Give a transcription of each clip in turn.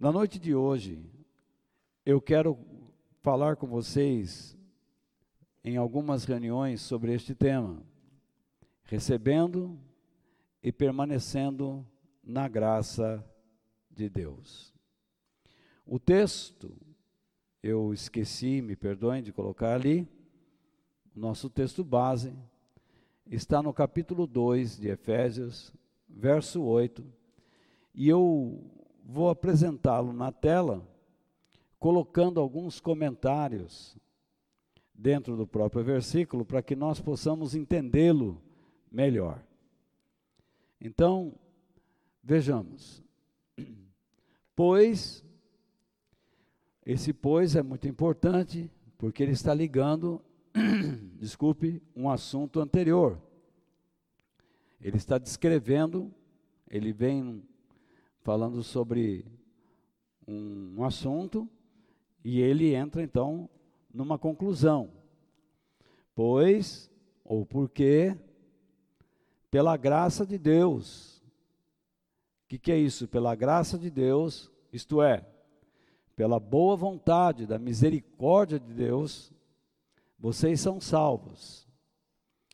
Na noite de hoje, eu quero falar com vocês em algumas reuniões sobre este tema, recebendo e permanecendo na graça de Deus. O texto, eu esqueci, me perdoem de colocar ali, nosso texto base está no capítulo 2 de Efésios, verso 8, e eu vou apresentá-lo na tela, colocando alguns comentários dentro do próprio versículo para que nós possamos entendê-lo melhor. Então, vejamos. Pois, esse pois é muito importante, porque ele está ligando, desculpe, um assunto anterior. Ele está descrevendo, ele vem falando sobre um, um assunto e ele entra então numa conclusão. Pois, ou porque, pela graça de Deus. O que, que é isso? Pela graça de Deus, isto é, pela boa vontade, da misericórdia de Deus, vocês são salvos.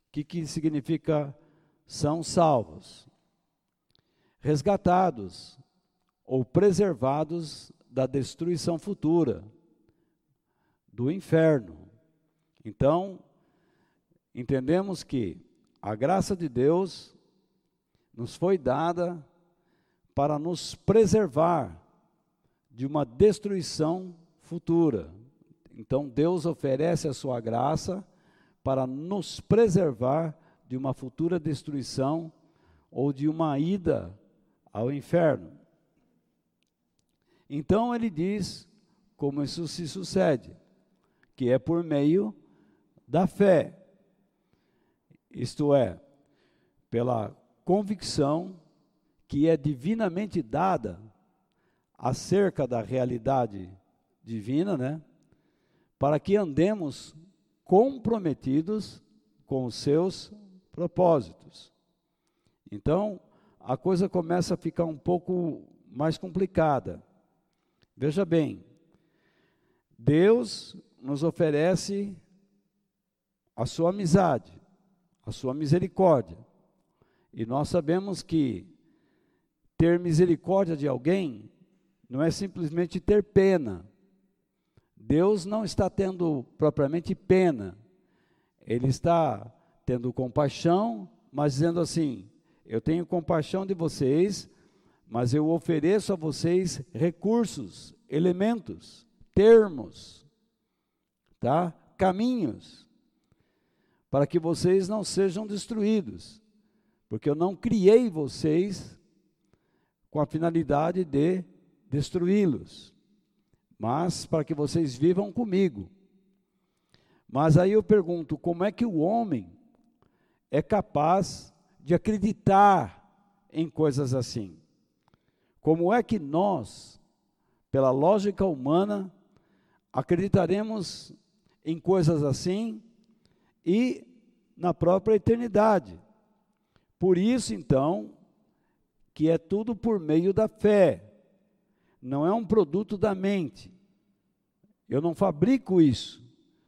O que, que significa são salvos? Resgatados ou preservados da destruição futura, do inferno. Então, entendemos que a graça de Deus nos foi dada para nos preservar de uma destruição futura. Então, Deus oferece a sua graça para nos preservar de uma futura destruição ou de uma ida ao inferno. Então, ele diz como isso se sucede que é por meio da fé. Isto é, pela convicção que é divinamente dada acerca da realidade divina, né? Para que andemos comprometidos com os seus propósitos. Então, a coisa começa a ficar um pouco mais complicada. Veja bem, Deus nos oferece a sua amizade, a sua misericórdia. E nós sabemos que ter misericórdia de alguém não é simplesmente ter pena. Deus não está tendo propriamente pena, Ele está tendo compaixão, mas dizendo assim: eu tenho compaixão de vocês, mas eu ofereço a vocês recursos, elementos, termos, tá? Caminhos para que vocês não sejam destruídos, porque eu não criei vocês com a finalidade de destruí-los, mas para que vocês vivam comigo. Mas aí eu pergunto, como é que o homem é capaz de acreditar em coisas assim? Como é que nós, pela lógica humana, acreditaremos em coisas assim e na própria eternidade. Por isso, então, que é tudo por meio da fé, não é um produto da mente. Eu não fabrico isso,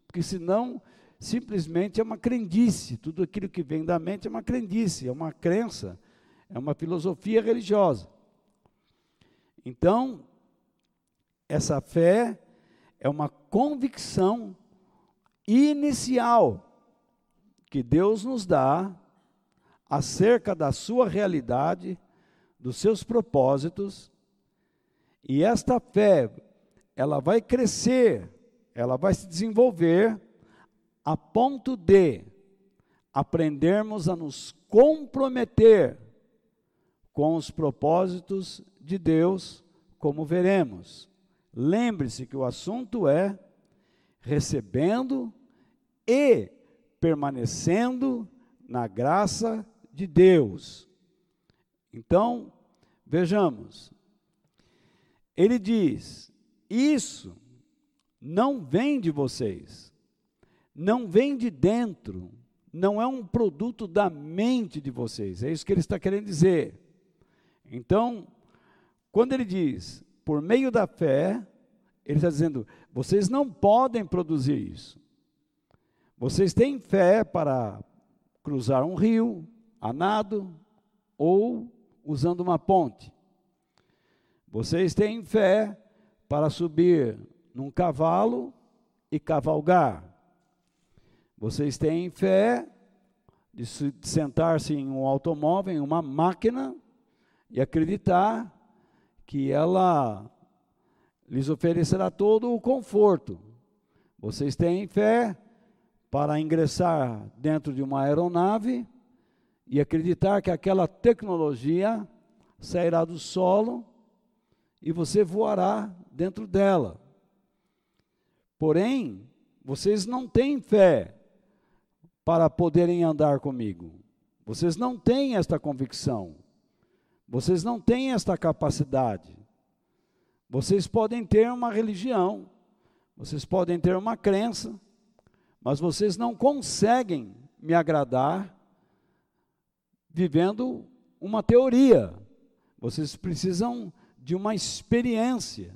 porque senão simplesmente é uma crendice, tudo aquilo que vem da mente é uma crendice, é uma crença, é uma filosofia religiosa. Então, essa fé é uma convicção inicial que Deus nos dá acerca da sua realidade, dos seus propósitos, e esta fé, ela vai crescer, ela vai se desenvolver a ponto de aprendermos a nos comprometer com os propósitos de Deus, como veremos. Lembre-se que o assunto é recebendo e permanecendo na graça de Deus. Então, vejamos. Ele diz: Isso não vem de vocês, não vem de dentro, não é um produto da mente de vocês. É isso que ele está querendo dizer. Então, quando ele diz por meio da fé, ele está dizendo: vocês não podem produzir isso. Vocês têm fé para cruzar um rio a nado ou usando uma ponte. Vocês têm fé para subir num cavalo e cavalgar. Vocês têm fé de sentar-se em um automóvel, em uma máquina, e acreditar que ela lhes oferecerá todo o conforto. Vocês têm fé para ingressar dentro de uma aeronave e acreditar que aquela tecnologia sairá do solo e você voará dentro dela. Porém, vocês não têm fé para poderem andar comigo. Vocês não têm esta convicção. Vocês não têm esta capacidade. Vocês podem ter uma religião, vocês podem ter uma crença, mas vocês não conseguem me agradar vivendo uma teoria. Vocês precisam de uma experiência.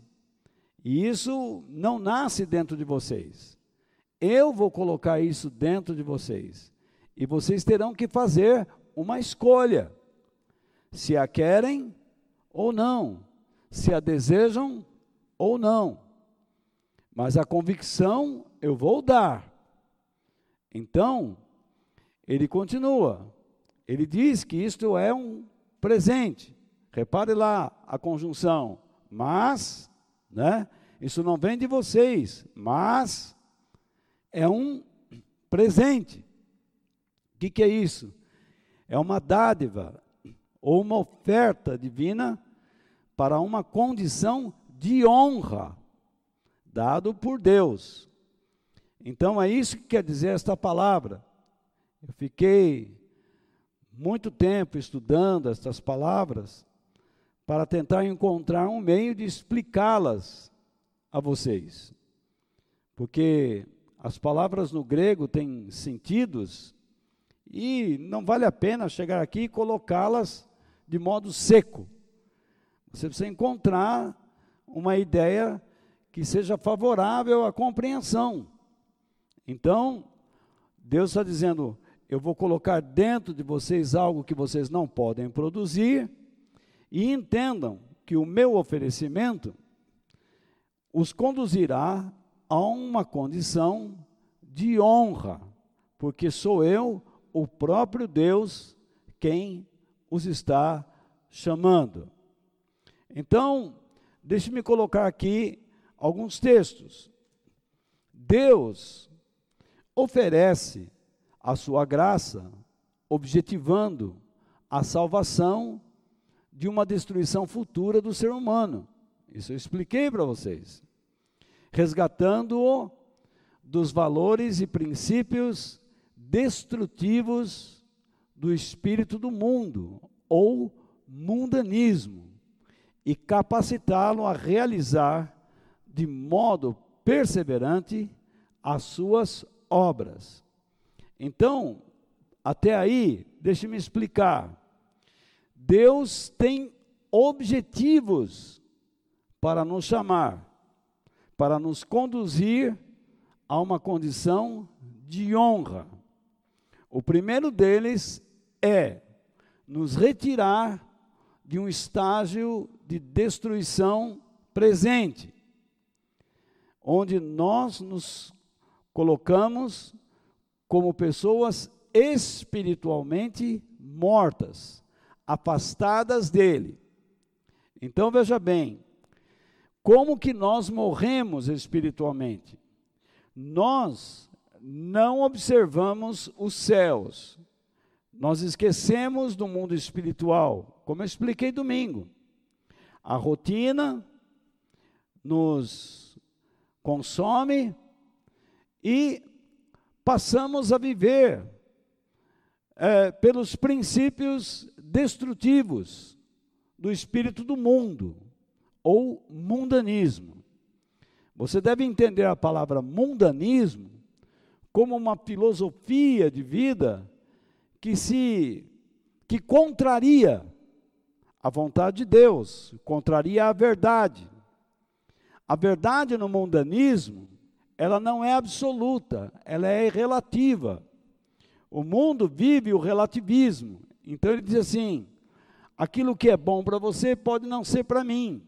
E isso não nasce dentro de vocês. Eu vou colocar isso dentro de vocês. E vocês terão que fazer uma escolha. Se a querem ou não. Se a desejam ou não. Mas a convicção eu vou dar. Então, ele continua. Ele diz que isto é um presente. Repare lá a conjunção. Mas, né? Isso não vem de vocês, mas é um presente. O que, que é isso? É uma dádiva ou uma oferta divina para uma condição de honra dado por Deus. Então é isso que quer dizer esta palavra. Eu fiquei muito tempo estudando estas palavras para tentar encontrar um meio de explicá-las a vocês. Porque as palavras no grego têm sentidos e não vale a pena chegar aqui e colocá-las de modo seco. Você precisa encontrar uma ideia que seja favorável à compreensão. Então, Deus está dizendo: eu vou colocar dentro de vocês algo que vocês não podem produzir, e entendam que o meu oferecimento os conduzirá a uma condição de honra, porque sou eu, o próprio Deus, quem os está chamando. Então, deixe-me colocar aqui alguns textos. Deus oferece a sua graça, objetivando a salvação de uma destruição futura do ser humano. Isso eu expliquei para vocês. Resgatando-o dos valores e princípios destrutivos do espírito do mundo, ou mundanismo, e capacitá-lo a realizar de modo perseverante as suas obras. Então, até aí, deixe-me explicar. Deus tem objetivos para nos chamar, para nos conduzir a uma condição de honra. O primeiro deles é nos retirar de um estágio de destruição presente, onde nós nos colocamos como pessoas espiritualmente mortas, afastadas dele. Então veja bem, como que nós morremos espiritualmente? Nós não observamos os céus. Nós esquecemos do mundo espiritual, como eu expliquei domingo. A rotina nos consome e passamos a viver é, pelos princípios destrutivos do espírito do mundo, ou mundanismo. Você deve entender a palavra mundanismo como uma filosofia de vida que se que contraria a vontade de Deus, contraria a verdade, A verdade no mundanismo, ela não é absoluta, ela é relativa. O mundo vive o relativismo. Então ele diz assim: aquilo que é bom para você pode não ser para mim.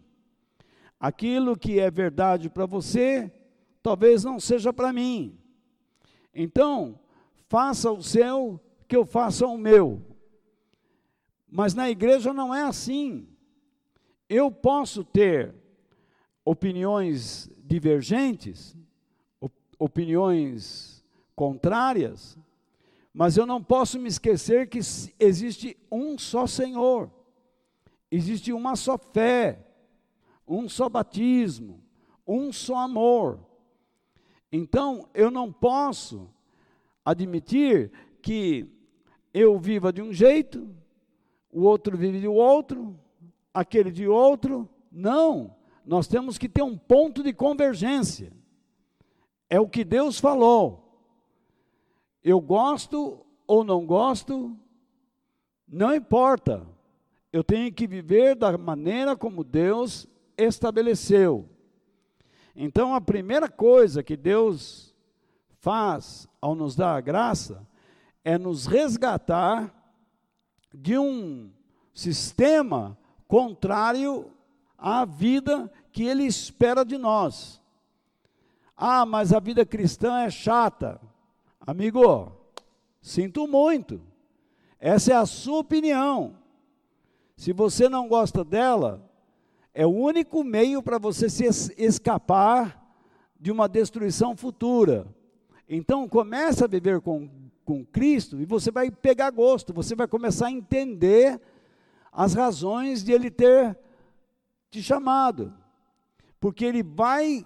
Aquilo que é verdade para você, talvez não seja para mim. Então, faça o seu, que eu faça o meu. Mas na igreja não é assim. Eu posso ter opiniões divergentes, opiniões contrárias, mas eu não posso me esquecer que existe um só Senhor, existe uma só fé, um só batismo, um só amor. Então, eu não posso admitir que eu viva de um jeito, o outro vive de outro, aquele de outro. Não, nós temos que ter um ponto de convergência. É o que Deus falou. Eu gosto ou não gosto, não importa. Eu tenho que viver da maneira como Deus estabeleceu. Então, a primeira coisa que Deus faz ao nos dar a graça é nos resgatar de um sistema contrário à vida que Ele espera de nós. Ah, mas a vida cristã é chata. Amigo, sinto muito. Essa é a sua opinião. Se você não gosta dela, é o único meio para você se escapar de uma destruição futura. Então, comece a viver com, com Cristo e você vai pegar gosto, você vai começar a entender as razões de Ele ter te chamado. Porque Ele vai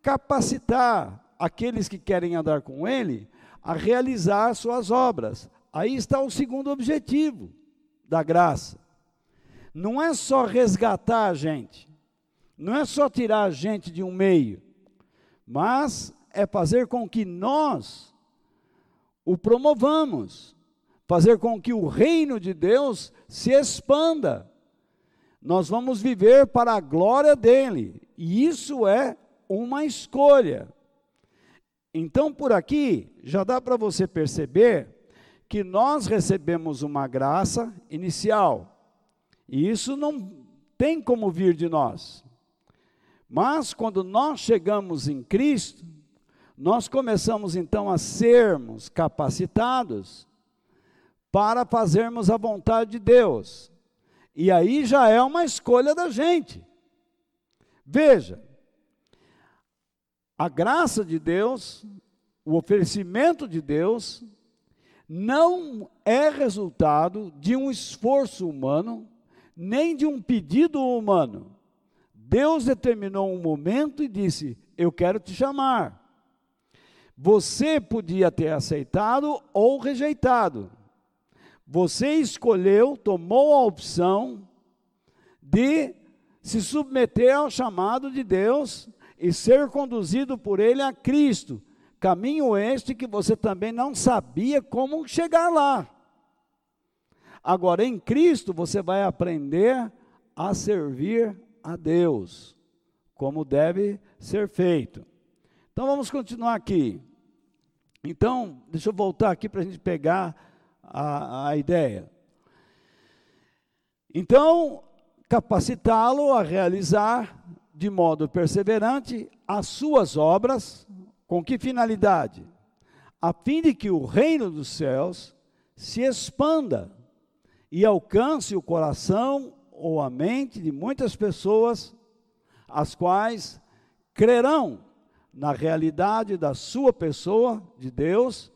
capacitar aqueles que querem andar com Ele a realizar suas obras. Aí está o segundo objetivo da graça. Não é só resgatar a gente, não é só tirar a gente de um meio, mas é fazer com que nós o promovamos, fazer com que o reino de Deus se expanda. Nós vamos viver para a glória dele, e isso é uma escolha. Então, por aqui, já dá para você perceber que nós recebemos uma graça inicial, e isso não tem como vir de nós. Mas, quando nós chegamos em Cristo, nós começamos então a sermos capacitados para fazermos a vontade de Deus. E aí já é uma escolha da gente. Veja, a graça de Deus, o oferecimento de Deus, não é resultado de um esforço humano, nem de um pedido humano. Deus determinou um momento e disse: Eu quero te chamar. Você podia ter aceitado ou rejeitado. Você escolheu, tomou a opção de se submeter ao chamado de Deus e ser conduzido por Ele a Cristo. Caminho este que você também não sabia como chegar lá. Agora, em Cristo, você vai aprender a servir a Deus, como deve ser feito. Então, vamos continuar aqui. Então, deixa eu voltar aqui para a gente pegar a, a ideia. Então, capacitá-lo a realizar de modo perseverante as suas obras, com que finalidade? A fim de que o reino dos céus se expanda e alcance o coração ou a mente de muitas pessoas, as quais crerão na realidade da sua pessoa, de Deus,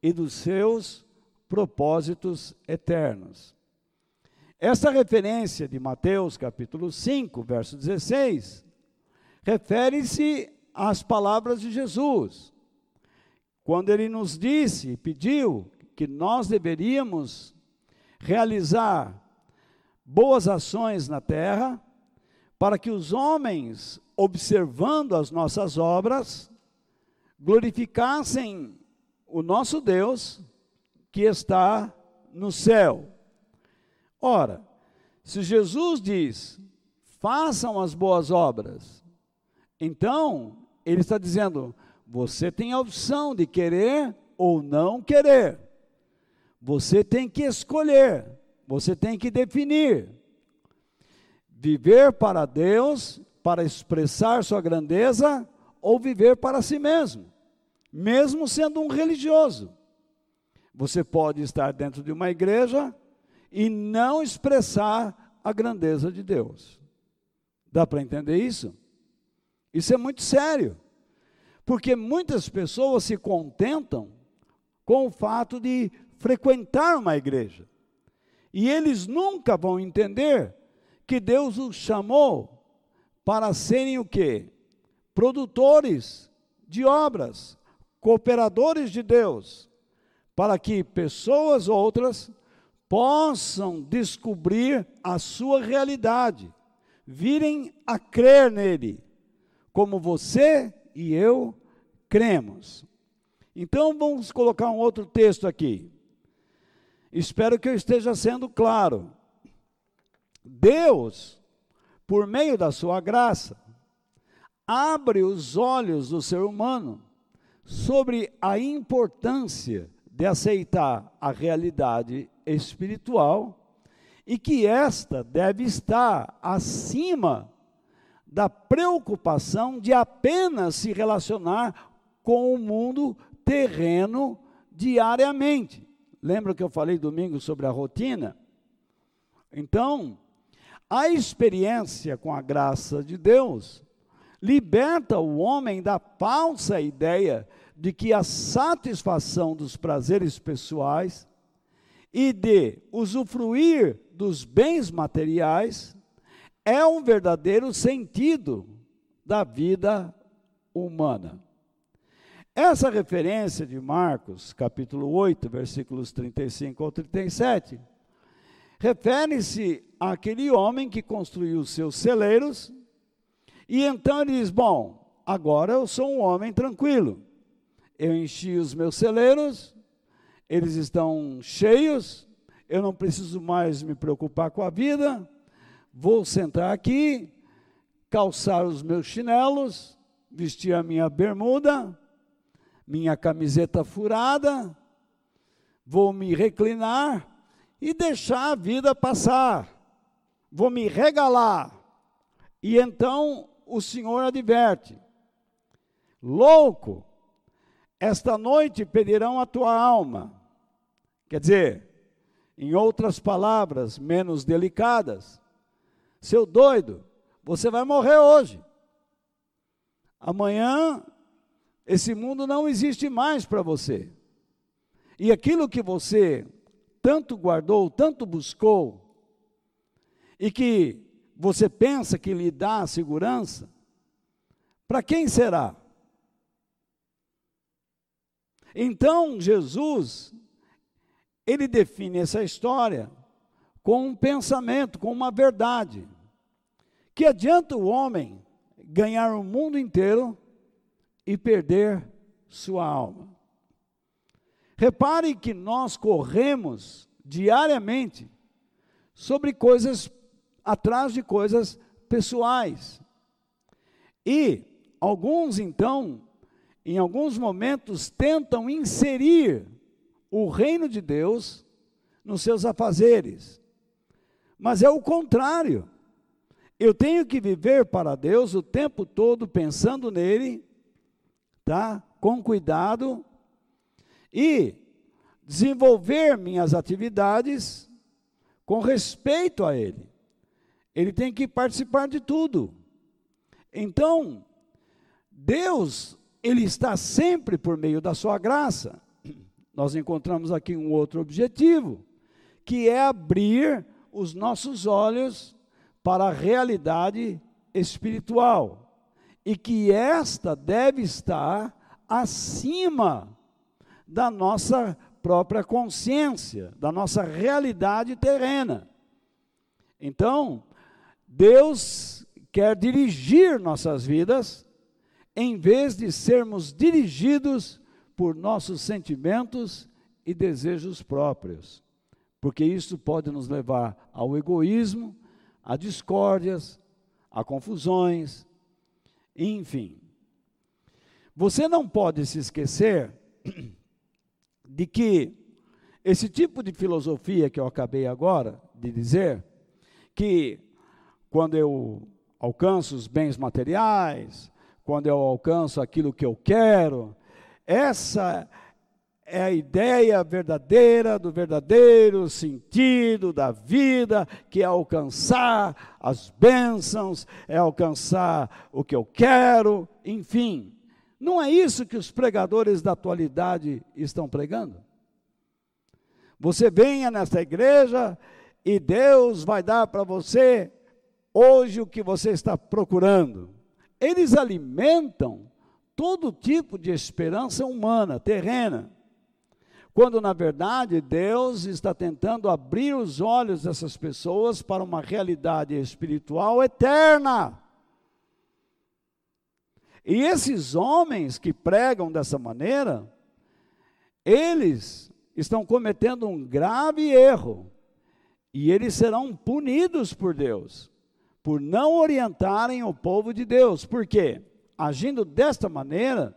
e dos seus propósitos eternos. Essa referência de Mateus capítulo 5, verso 16, refere-se às palavras de Jesus, quando ele nos disse, pediu que nós deveríamos realizar boas ações na terra, para que os homens, observando as nossas obras, glorificassem o nosso Deus que está no céu. Ora, se Jesus diz: façam as boas obras, Então, ele está dizendo: você tem a opção de querer ou não querer. Você tem que escolher, você tem que definir. Viver para Deus, para expressar sua grandeza, ou viver para si mesmo, mesmo sendo um religioso. Você pode estar dentro de uma igreja e não expressar a grandeza de Deus. Dá para entender isso? Isso é muito sério, porque muitas pessoas se contentam com o fato de frequentar uma igreja, e eles nunca vão entender que Deus os chamou para serem o quê? Produtores de obras, cooperadores de Deus, para que pessoas outras possam descobrir a sua realidade, virem a crer nele como você e eu cremos. Então vamos colocar um outro texto aqui. Espero que eu esteja sendo claro. Deus, por meio da sua graça, abre os olhos do ser humano sobre a importância de aceitar a realidade espiritual e que esta deve estar acima da preocupação de apenas se relacionar com o mundo terreno diariamente. Lembra que eu falei domingo sobre a rotina? Então, a experiência com a graça de Deus liberta o homem da falsa ideia de que a satisfação dos prazeres pessoais e de usufruir dos bens materiais é um verdadeiro sentido da vida humana. Essa referência de Marcos, capítulo 8, versículos 35 ao 37, refere-se àquele homem que construiu seus celeiros, e então ele diz: Bom, agora eu sou um homem tranquilo. Eu enchi os meus celeiros, eles estão cheios, eu não preciso mais me preocupar com a vida, vou sentar aqui, calçar os meus chinelos, vestir a minha bermuda, minha camiseta furada, vou me reclinar e deixar a vida passar, vou me regalar. E então o Senhor adverte: louco, esta noite pedirão a tua alma. Quer dizer, em outras palavras menos delicadas, seu doido, você vai morrer hoje. Amanhã, esse mundo não existe mais para você. E aquilo que você tanto guardou, tanto buscou, e que você pensa que lhe dá segurança, para quem será? Então, Jesus, ele define essa história com um pensamento, com uma verdade. Que adianta o homem ganhar o mundo inteiro e perder sua alma? Repare que nós corremos diariamente sobre coisas, atrás de coisas pessoais. E alguns, então, em alguns momentos, tentam inserir o reino de Deus nos seus afazeres. Mas é o contrário. Eu tenho que viver para Deus o tempo todo pensando nele, tá? Com cuidado e desenvolver minhas atividades com respeito a ele. Ele tem que participar de tudo. Então, Deus, ele está sempre por meio da sua graça. Nós encontramos aqui um outro objetivo, que é abrir os nossos olhos para a realidade espiritual e que esta deve estar acima da nossa própria consciência, da nossa realidade terrena. Então, Deus quer dirigir nossas vidas em vez de sermos dirigidos por nossos sentimentos e desejos próprios porque isso pode nos levar ao egoísmo, a discórdias, a confusões Enfim, você não pode se esquecer de que esse tipo de filosofia que eu acabei agora de dizer, que quando eu alcanço os bens materiais, quando eu alcanço aquilo que eu quero, essa é a ideia verdadeira do verdadeiro sentido da vida, que é alcançar as bênçãos, é alcançar o que eu quero, enfim. Não é isso que os pregadores da atualidade estão pregando? Você venha nesta igreja e Deus vai dar para você hoje o que você está procurando. Eles alimentam todo tipo de esperança humana, terrena quando na verdade Deus está tentando abrir os olhos dessas pessoas para uma realidade espiritual eterna. E esses homens que pregam dessa maneira, eles estão cometendo um grave erro, e eles serão punidos por Deus, por não orientarem o povo de Deus. Por quê? Agindo desta maneira,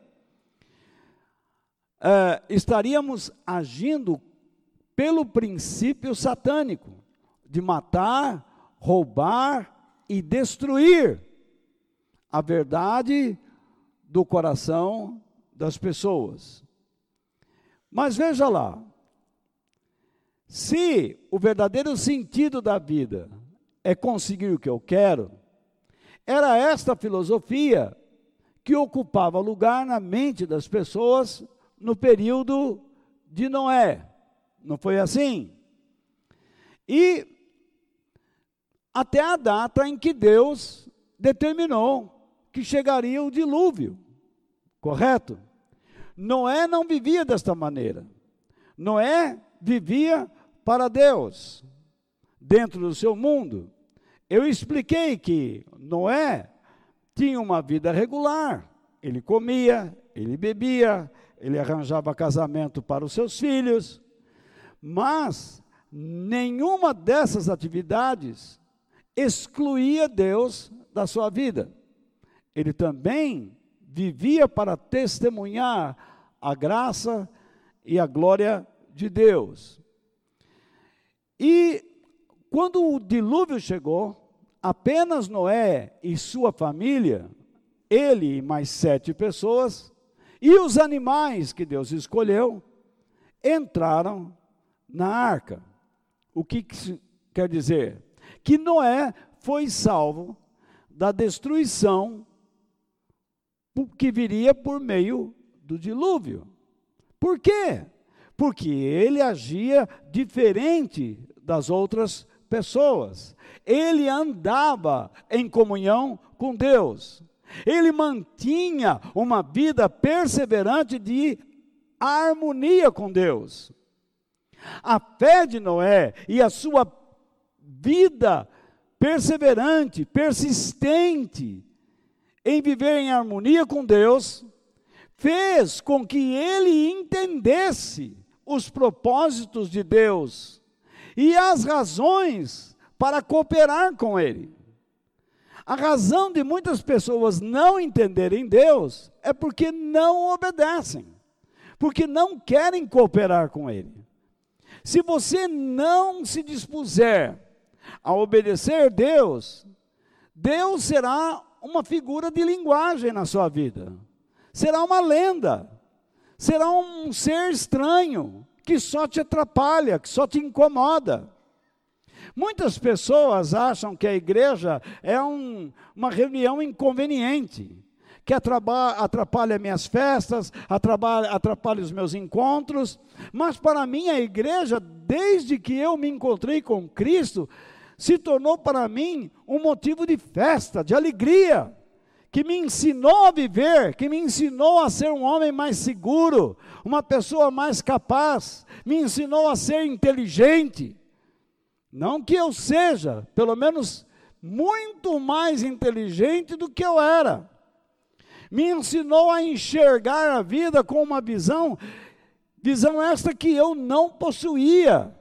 uh, estaríamos agindo pelo princípio satânico de matar, roubar e destruir a verdade do coração das pessoas. Mas veja lá, se o verdadeiro sentido da vida é conseguir o que eu quero, era esta filosofia que ocupava lugar na mente das pessoas no período de Noé. Não foi assim? E até a data em que Deus determinou que chegaria o dilúvio. Correto? Noé não vivia desta maneira. Noé vivia para Deus, dentro do seu mundo. Eu expliquei que Noé tinha uma vida regular. Ele comia, ele bebia, ele arranjava casamento para os seus filhos, mas nenhuma dessas atividades excluía Deus da sua vida. Ele também vivia para testemunhar a graça e a glória de Deus. E quando o dilúvio chegou, apenas Noé e sua família, ele e mais sete pessoas, e os animais que Deus escolheu entraram na arca. O que, que quer dizer? Que Noé foi salvo da destruição que viria por meio do dilúvio. Por quê? Porque ele agia diferente das outras pessoas. Ele andava em comunhão com Deus. Ele mantinha uma vida perseverante de harmonia com Deus. A fé de Noé e a sua vida perseverante, persistente em viver em harmonia com Deus, fez com que ele entendesse os propósitos de Deus e as razões para cooperar com ele. A razão de muitas pessoas não entenderem Deus é porque não obedecem, porque não querem cooperar com Ele. Se você não se dispuser a obedecer Deus, Deus será uma figura de linguagem na sua vida, será uma lenda, será um ser estranho que só te atrapalha, que só te incomoda. Muitas pessoas acham que a igreja é um, uma reunião inconveniente, que atrapalha minhas festas, atrapalha, atrapalha os meus encontros, mas para mim a igreja, desde que eu me encontrei com Cristo, se tornou para mim um motivo de festa, de alegria, que me ensinou a viver, que me ensinou a ser um homem mais seguro, uma pessoa mais capaz, me ensinou a ser inteligente. Não que eu seja, pelo menos muito mais inteligente do que eu era. Me ensinou a enxergar a vida com uma visão, visão esta que eu não possuía.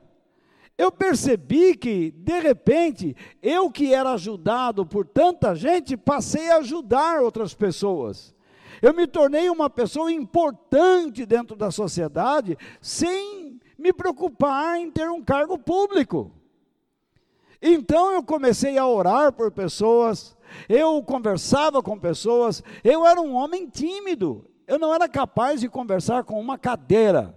eu percebi que, de repente, eu que era ajudado por tanta gente, passei a ajudar outras pessoas. Eu me tornei uma pessoa importante dentro da sociedade, sem me preocupar em ter um cargo público. Então eu comecei a orar por pessoas, eu conversava com pessoas, eu era um homem tímido, eu não era capaz de conversar com uma cadeira.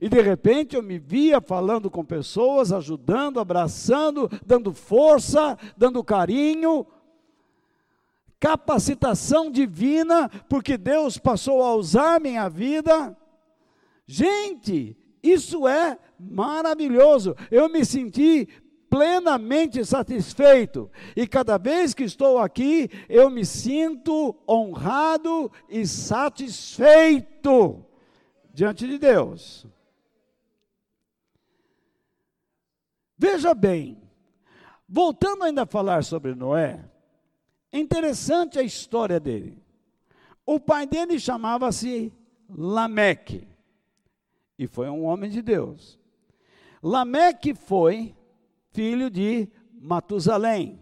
E de repente eu me via falando com pessoas, ajudando, abraçando, dando força, dando carinho, capacitação divina, porque Deus passou a usar minha vida. Gente, isso é maravilhoso. Eu me senti plenamente satisfeito. E cada vez que estou aqui, eu me sinto honrado e satisfeito diante de Deus. Veja bem, voltando ainda a falar sobre Noé, é interessante a história dele. O pai dele chamava-se Lameque e foi um homem de Deus. Lameque foi filho de Matusalém,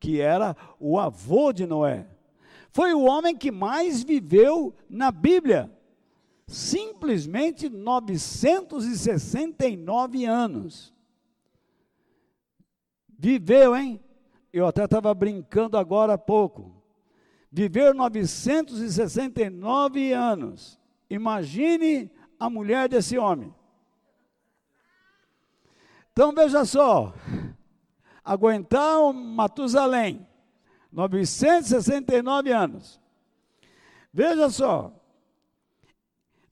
que era o avô de Noé. Foi o homem que mais viveu na Bíblia, simplesmente 969 anos. Viveu, hein? Eu até estava brincando agora há pouco. Viveu 969 anos. Imagine a mulher desse homem. Então veja só, aguentar o Matusalém, 969 anos. Veja só,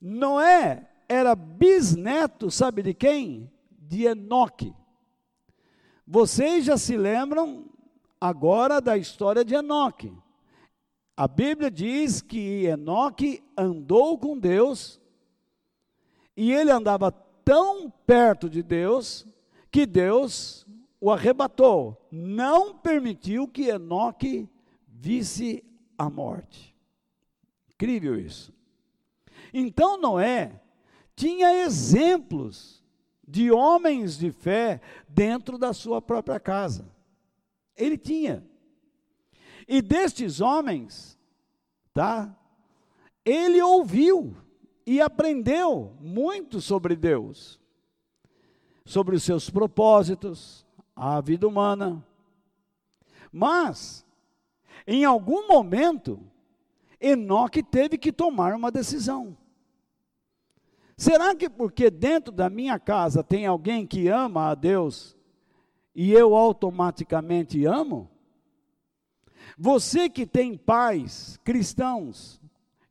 Noé era bisneto, sabe de quem? De Enoque. Vocês já se lembram agora da história de Enoque. A Bíblia diz que Enoque andou com Deus e ele andava tão perto de Deus que Deus o arrebatou, não permitiu que Enoque visse a morte. Incrível isso. Então Noé tinha exemplos de homens de fé dentro da sua própria casa. Ele tinha. E destes homens, tá? Ele ouviu e aprendeu muito sobre Deus, sobre os seus propósitos, a vida humana. Mas, em algum momento, Enoque teve que tomar uma decisão. Será que porque dentro da minha casa tem alguém que ama a Deus e eu automaticamente amo? Você que tem pais cristãos,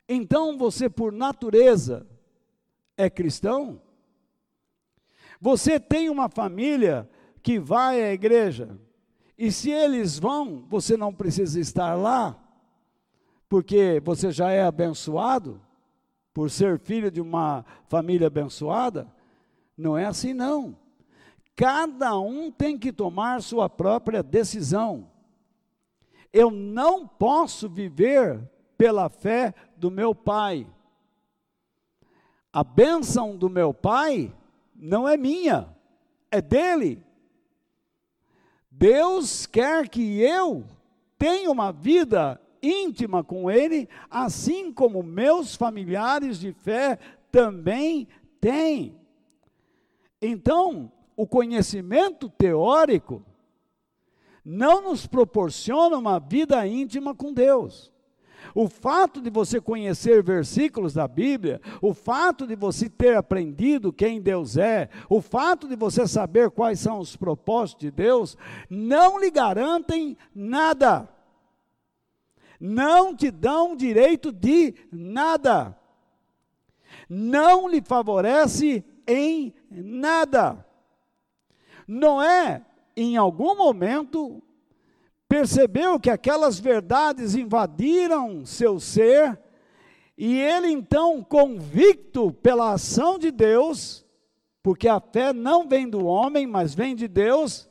então você por natureza é cristão? Você tem uma família que vai à igreja, e se eles vão, você não precisa estar lá, porque você já é abençoado? por ser filho de uma família abençoada. Não é assim, não. Cada um tem que tomar sua própria decisão. Eu não posso viver pela fé do meu pai. A bênção do meu pai não é minha, é dele. Deus quer que eu tenha uma vida íntima com Ele, assim como meus familiares de fé também têm. Então, o conhecimento teórico não nos proporciona uma vida íntima com Deus. O fato de você conhecer versículos da Bíblia, o fato de você ter aprendido quem Deus é, o fato de você saber quais são os propósitos de Deus, não lhe garantem nada não te dão direito de nada, não lhe favorece em nada. Noé, em algum momento, percebeu que aquelas verdades invadiram seu ser, e ele então, convicto pela ação de Deus, porque a fé não vem do homem, mas vem de Deus,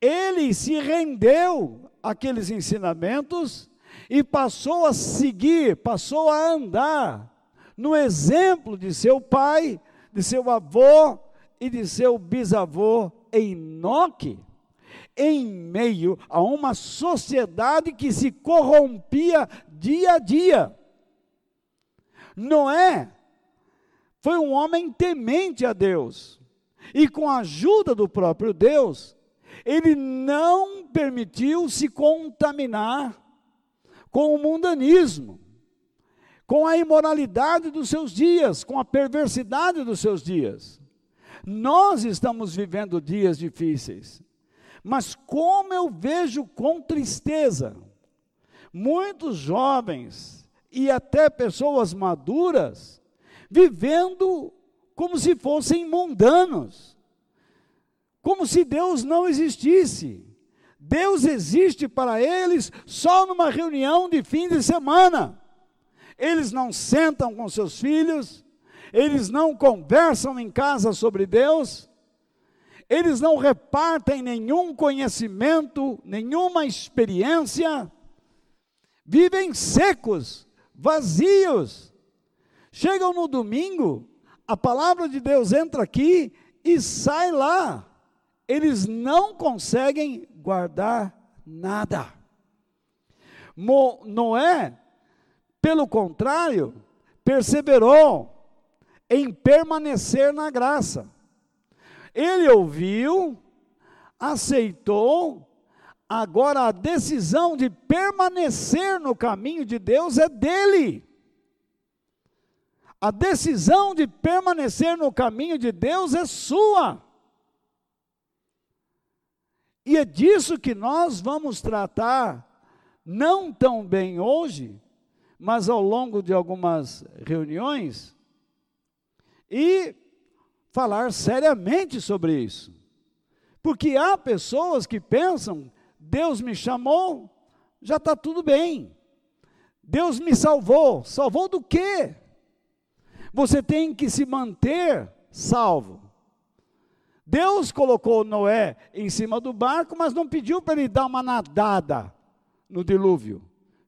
ele se rendeu àqueles ensinamentos e passou a seguir, passou a andar no exemplo de seu pai, de seu avô e de seu bisavô Enoque, em meio a uma sociedade que se corrompia dia a dia. Noé foi um homem temente a Deus, e com a ajuda do próprio Deus, ele não permitiu se contaminar com o mundanismo, com a imoralidade dos seus dias, com a perversidade dos seus dias. Nós estamos vivendo dias difíceis, mas como eu vejo com tristeza, muitos jovens e até pessoas maduras vivendo como se fossem mundanos, como se Deus não existisse. Deus existe para eles só numa reunião de fim de semana. Eles não sentam com seus filhos, eles não conversam em casa sobre Deus, eles não repartem nenhum conhecimento, nenhuma experiência, vivem secos, vazios. Chegam no domingo, a palavra de Deus entra aqui e sai lá. Eles não conseguem guardar nada. Mo, Noé, pelo contrário, perseverou em permanecer na graça. Ele ouviu, aceitou, agora a decisão de permanecer no caminho de Deus é dele. A decisão de permanecer no caminho de Deus é sua. E é disso que nós vamos tratar, não tão bem hoje, mas ao longo de algumas reuniões, e falar seriamente sobre isso. Porque há pessoas que pensam: Deus me chamou, já está tudo bem. Deus me salvou. Salvou do quê? Você tem que se manter salvo. Deus colocou Noé em cima do barco, mas não pediu para ele dar uma nadada no dilúvio.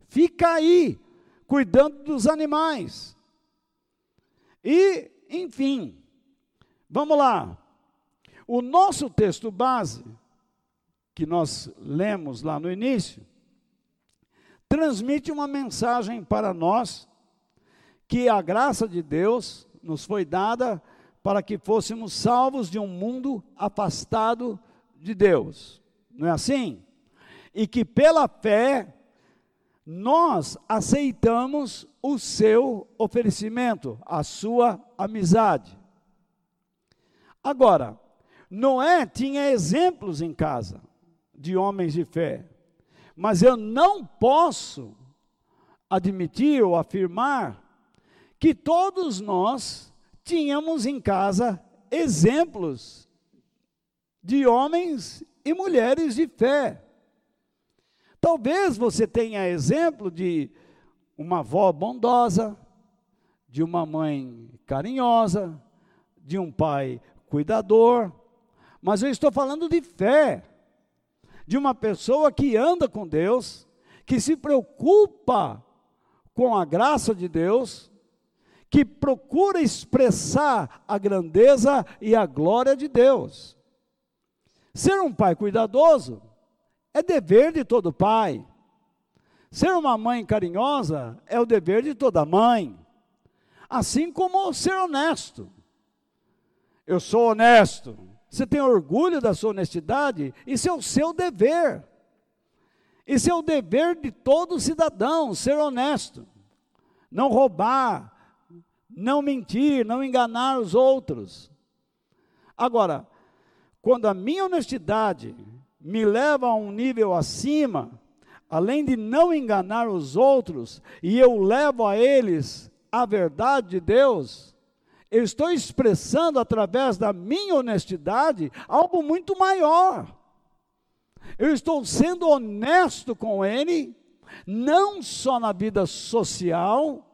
Fica aí, cuidando dos animais. E, enfim, vamos lá. O nosso texto base, que nós lemos lá no início, transmite uma mensagem para nós que a graça de Deus nos foi dada para que fôssemos salvos de um mundo afastado de Deus. Não é assim? E que pela fé nós aceitamos o seu oferecimento, a sua amizade. Agora, Noé tinha exemplos em casa de homens de fé, mas eu não posso admitir ou afirmar que todos nós tínhamos em casa exemplos de homens e mulheres de fé. Talvez você tenha exemplo de uma avó bondosa, de uma mãe carinhosa, de um pai cuidador, mas eu estou falando de fé, de uma pessoa que anda com Deus, que se preocupa com a graça de Deus, que procura expressar a grandeza e a glória de Deus. Ser um pai cuidadoso é dever de todo pai. Ser uma mãe carinhosa é o dever de toda mãe. Assim como ser honesto. Eu sou honesto. Você tem orgulho da sua honestidade? Isso é o seu dever. Isso é o dever de todo cidadão, ser honesto. Não roubar, não mentir, não enganar os outros. Agora, quando a minha honestidade me leva a um nível acima, além de não enganar os outros, e eu levo a eles a verdade de Deus, eu estou expressando através da minha honestidade algo muito maior. Eu estou sendo honesto com ele, não só na vida social,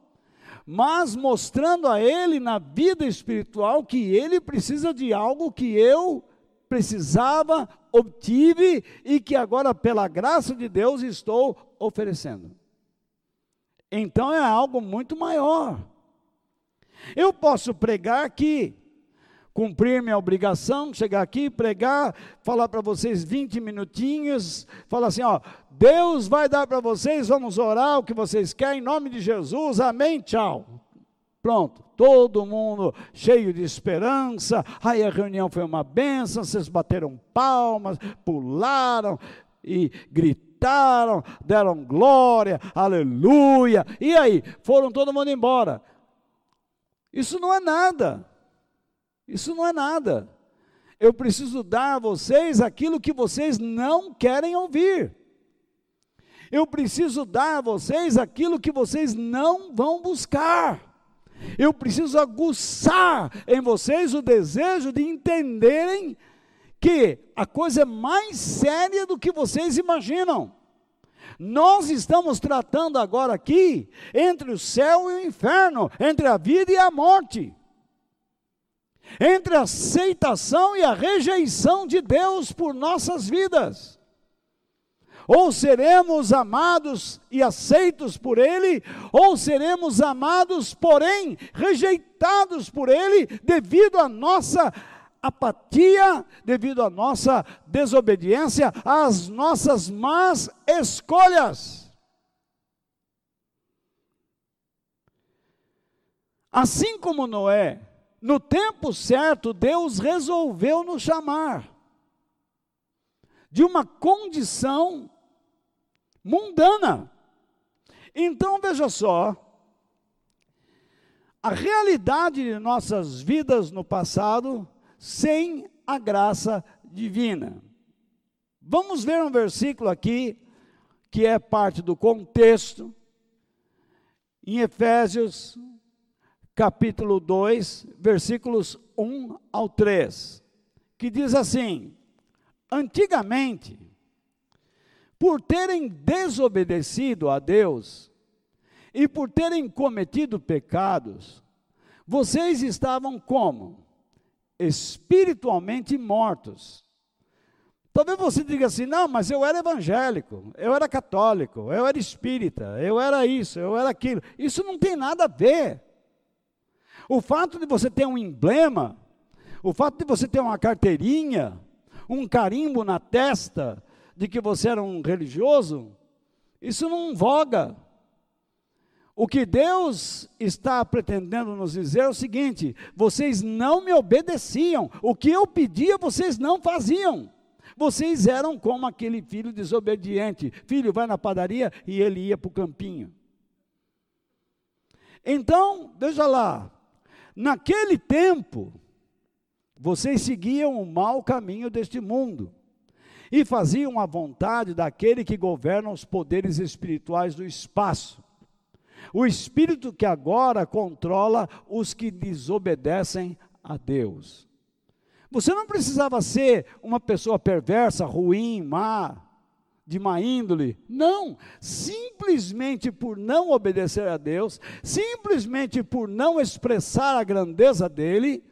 mas mostrando a ele na vida espiritual que ele precisa de algo que eu precisava, obtive e que agora, pela graça de Deus, estou oferecendo. Então é algo muito maior. Eu posso pregar que, cumprir minha obrigação, chegar aqui, pregar, falar para vocês 20 minutinhos, falar assim, ó, Deus vai dar para vocês, vamos orar o que vocês querem, em nome de Jesus, amém, tchau. Pronto, todo mundo cheio de esperança. Aí a reunião foi uma benção, vocês bateram palmas, pularam e gritaram, deram glória, aleluia. E aí, foram todo mundo embora. Isso não é nada. Isso não é nada. Eu preciso dar a vocês aquilo que vocês não querem ouvir. Eu preciso dar a vocês aquilo que vocês não vão buscar. Eu preciso aguçar em vocês o desejo de entenderem que a coisa é mais séria do que vocês imaginam. Nós estamos tratando agora aqui entre o céu e o inferno, entre a vida e a morte entre a aceitação e a rejeição de Deus por nossas vidas. Ou seremos amados e aceitos por Ele, ou seremos amados, porém rejeitados por Ele, devido à nossa apatia, devido à nossa desobediência, às nossas más escolhas. Assim como Noé no tempo certo, Deus resolveu nos chamar de uma condição mundana. Então veja só, a realidade de nossas vidas no passado sem a graça divina. Vamos ver um versículo aqui que é parte do contexto, em Efésios capítulo 2, versículos 1 ao 3, que diz assim: Antigamente, por terem desobedecido a Deus e por terem cometido pecados, vocês estavam como? Espiritualmente mortos. Talvez você diga assim: não, mas eu era evangélico, eu era católico, eu era espírita, eu era isso, eu era aquilo. Isso não tem nada a ver. O fato de você ter um emblema, o fato de você ter uma carteirinha, um carimbo na testa de que você era um religioso, isso não voga. O que Deus está pretendendo nos dizer é o seguinte: vocês não me obedeciam, o que eu pedia vocês não faziam. Vocês eram como aquele filho desobediente. Filho, vai na padaria e ele ia para o campinho. Então, veja lá, Naquele tempo, vocês seguiam o mau caminho deste mundo e faziam a vontade daquele que governa os poderes espirituais do espaço. O espírito que agora controla os que desobedecem a Deus. Você não precisava ser uma pessoa perversa, ruim, má, de má índole. Não, simplesmente por não obedecer a Deus, simplesmente por não expressar a grandeza dele,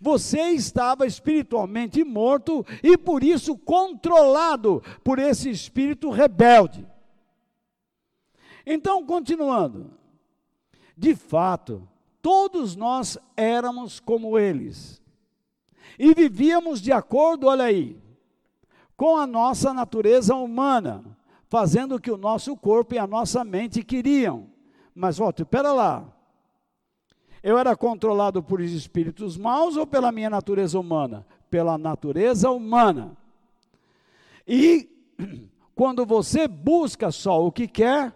você estava espiritualmente morto e por isso controlado por esse espírito rebelde. Então, continuando, de fato, todos nós éramos como eles e vivíamos de acordo, olha aí, com a nossa natureza humana, fazendo o que o nosso corpo e a nossa mente queriam. Mas volte, espera lá. Eu era controlado por espíritos maus ou pela minha natureza humana? Pela natureza humana. E quando você busca só o que quer,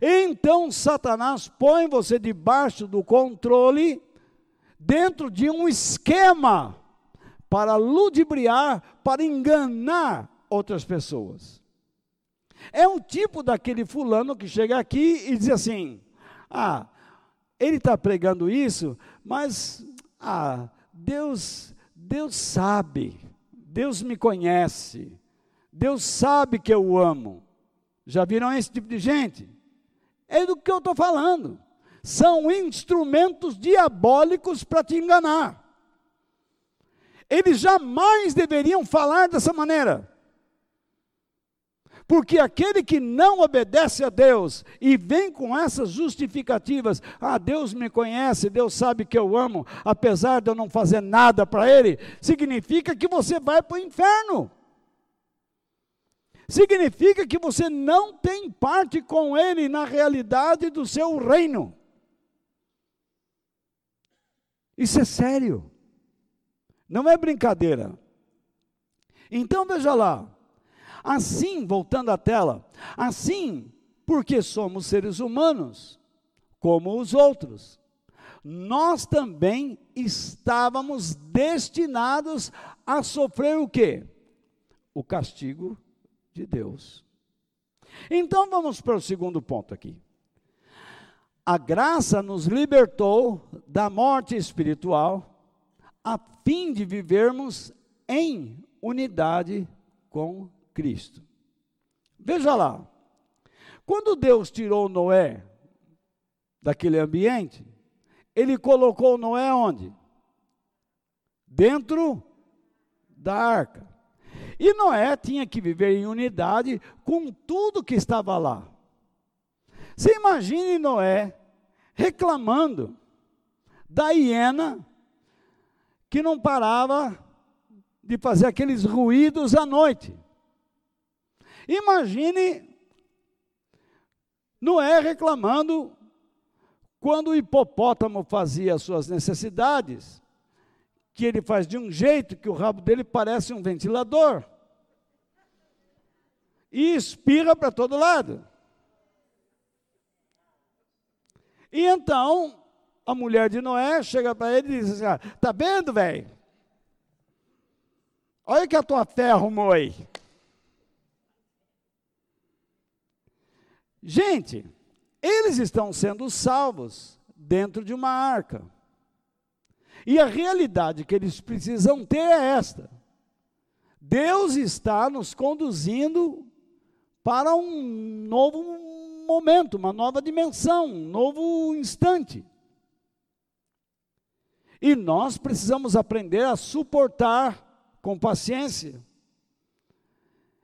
então Satanás põe você debaixo do controle, dentro de um esquema para ludibriar, para enganar outras pessoas. É um tipo daquele fulano que chega aqui e diz assim: ah, ele está pregando isso, mas ah, Deus, Deus sabe, Deus me conhece, Deus sabe que eu amo. Já viram esse tipo de gente? É do que eu estou falando. São instrumentos diabólicos para te enganar. Eles jamais deveriam falar dessa maneira. Porque aquele que não obedece a Deus e vem com essas justificativas, ah, Deus me conhece, Deus sabe que eu amo, apesar de eu não fazer nada para Ele, significa que você vai para o inferno. Significa que você não tem parte com Ele na realidade do seu reino. Isso é sério. Não é brincadeira. Então veja lá. Assim, voltando à tela, assim, porque somos seres humanos, como os outros, nós também estávamos destinados a sofrer o quê? O castigo de Deus. Então vamos para o segundo ponto aqui. A graça nos libertou da morte espiritual a fim de vivermos em unidade com Cristo. Veja lá, quando Deus tirou Noé daquele ambiente, ele colocou Noé onde? Dentro da arca. E Noé tinha que viver em unidade com tudo que estava lá. Você imagine Noé reclamando da hiena que não parava de fazer aqueles ruídos à noite. Imagine Noé reclamando quando o hipopótamo fazia as suas necessidades, que ele faz de um jeito que o rabo dele parece um ventilador. E espirra para todo lado. E então, a mulher de Noé chega para ele e diz assim: Está vendo, velho? Olha que a tua fé arrumou aí. Gente, eles estão sendo salvos dentro de uma arca. E a realidade que eles precisam ter é esta: Deus está nos conduzindo para um novo momento, uma nova dimensão, um novo instante. E nós precisamos aprender a suportar com paciência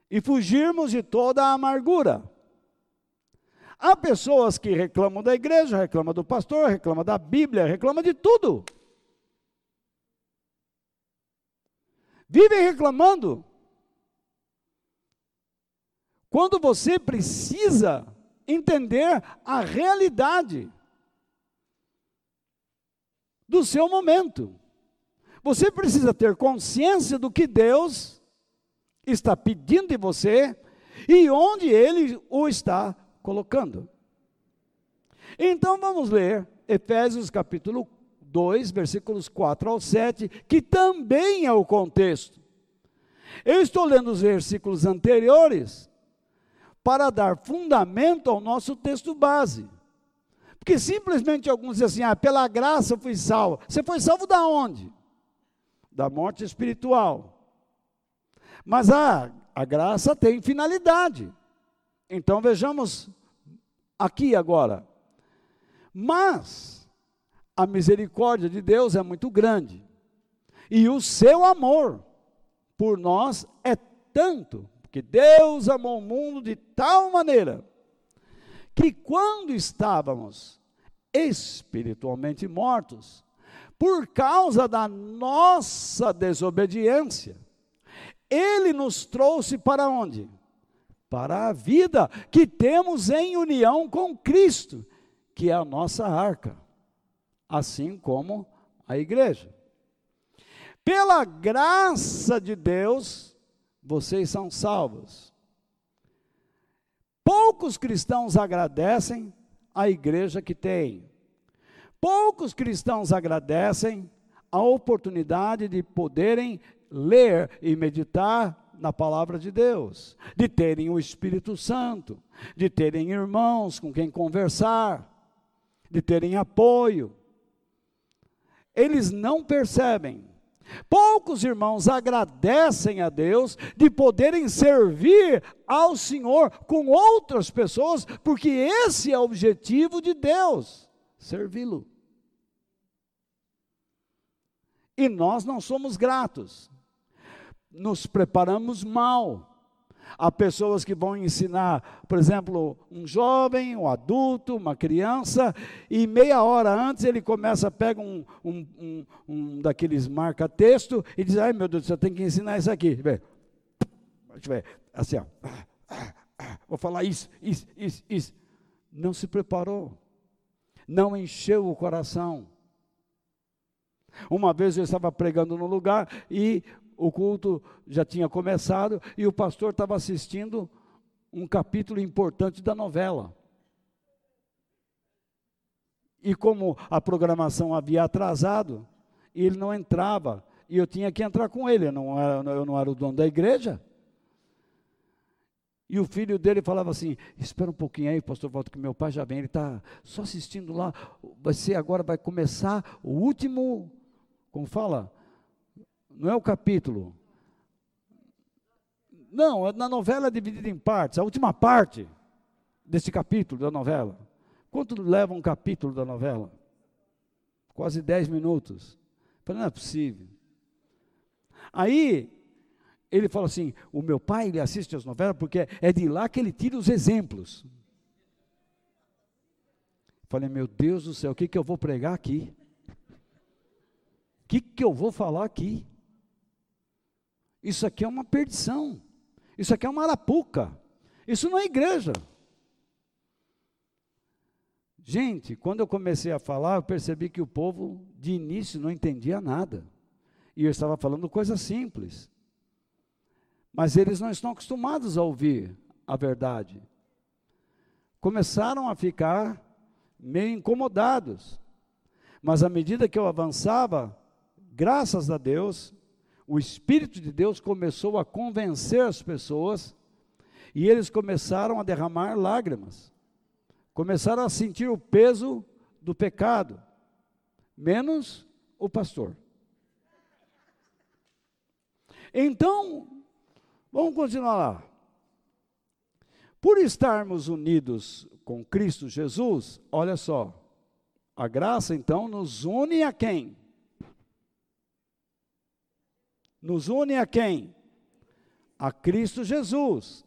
e fugirmos de toda a amargura. Há pessoas que reclamam da igreja, reclamam do pastor, reclamam da Bíblia, reclamam de tudo. Vivem reclamando. Quando você precisa entender a realidade do seu momento. Você precisa ter consciência do que Deus está pedindo de você e onde Ele o está colocando. Então vamos ler Efésios capítulo 2, versículos 4 ao 7, que também é o contexto. Eu estou lendo os versículos anteriores para dar fundamento ao nosso texto base. Porque simplesmente alguns dizem assim: ah, pela graça fui salvo. Você foi salvo da onde? Da morte espiritual. Mas a, a graça tem finalidade. Então vejamos aqui agora. Mas a misericórdia de Deus é muito grande. E o seu amor por nós é tanto, porque Deus amou o mundo de tal maneira que quando estávamos espiritualmente mortos, por causa da nossa desobediência, ele nos trouxe para onde? para a vida que temos em união com Cristo, que é a nossa arca, assim como a igreja. Pela graça de Deus, vocês são salvos. Poucos cristãos agradecem a igreja que tem. Poucos cristãos agradecem a oportunidade de poderem ler e meditar na palavra de Deus, de terem o Espírito Santo, de terem irmãos com quem conversar, de terem apoio. Eles não percebem. Poucos irmãos agradecem a Deus de poderem servir ao Senhor com outras pessoas, porque esse é o objetivo de Deus, servi-lo. E nós não somos gratos nos preparamos mal. Há pessoas que vão ensinar, por exemplo, um jovem, um adulto, uma criança, e meia hora antes ele começa, pega um, um, um, um daqueles marca-texto e diz: Ai meu Deus, você tem que ensinar isso aqui. Assim, ó. Vou falar isso, isso, isso, isso. Não se preparou, não encheu o coração. Uma vez eu estava pregando no lugar e o culto já tinha começado e o pastor estava assistindo um capítulo importante da novela. E como a programação havia atrasado, ele não entrava, e eu tinha que entrar com ele, eu não era, eu não era o dono da igreja. E o filho dele falava assim: Espera um pouquinho aí, pastor, volta que meu pai já vem, ele está só assistindo lá. Vai ser agora, vai começar o último, como fala? Não é o capítulo. Não, na novela é dividida em partes. A última parte desse capítulo da novela. Quanto leva um capítulo da novela? Quase 10 minutos. falei, não é possível. Aí, ele fala assim: o meu pai ele assiste as novelas porque é de lá que ele tira os exemplos. Falei, meu Deus do céu, o que, que eu vou pregar aqui? O que, que eu vou falar aqui? Isso aqui é uma perdição. Isso aqui é uma arapuca. Isso não é igreja. Gente, quando eu comecei a falar, eu percebi que o povo de início não entendia nada. E eu estava falando coisas simples. Mas eles não estão acostumados a ouvir a verdade. Começaram a ficar meio incomodados. Mas à medida que eu avançava, graças a Deus, o Espírito de Deus começou a convencer as pessoas e eles começaram a derramar lágrimas, começaram a sentir o peso do pecado, menos o pastor. Então, vamos continuar lá. Por estarmos unidos com Cristo Jesus, olha só, a graça então nos une a quem? Nos une a quem? A Cristo Jesus.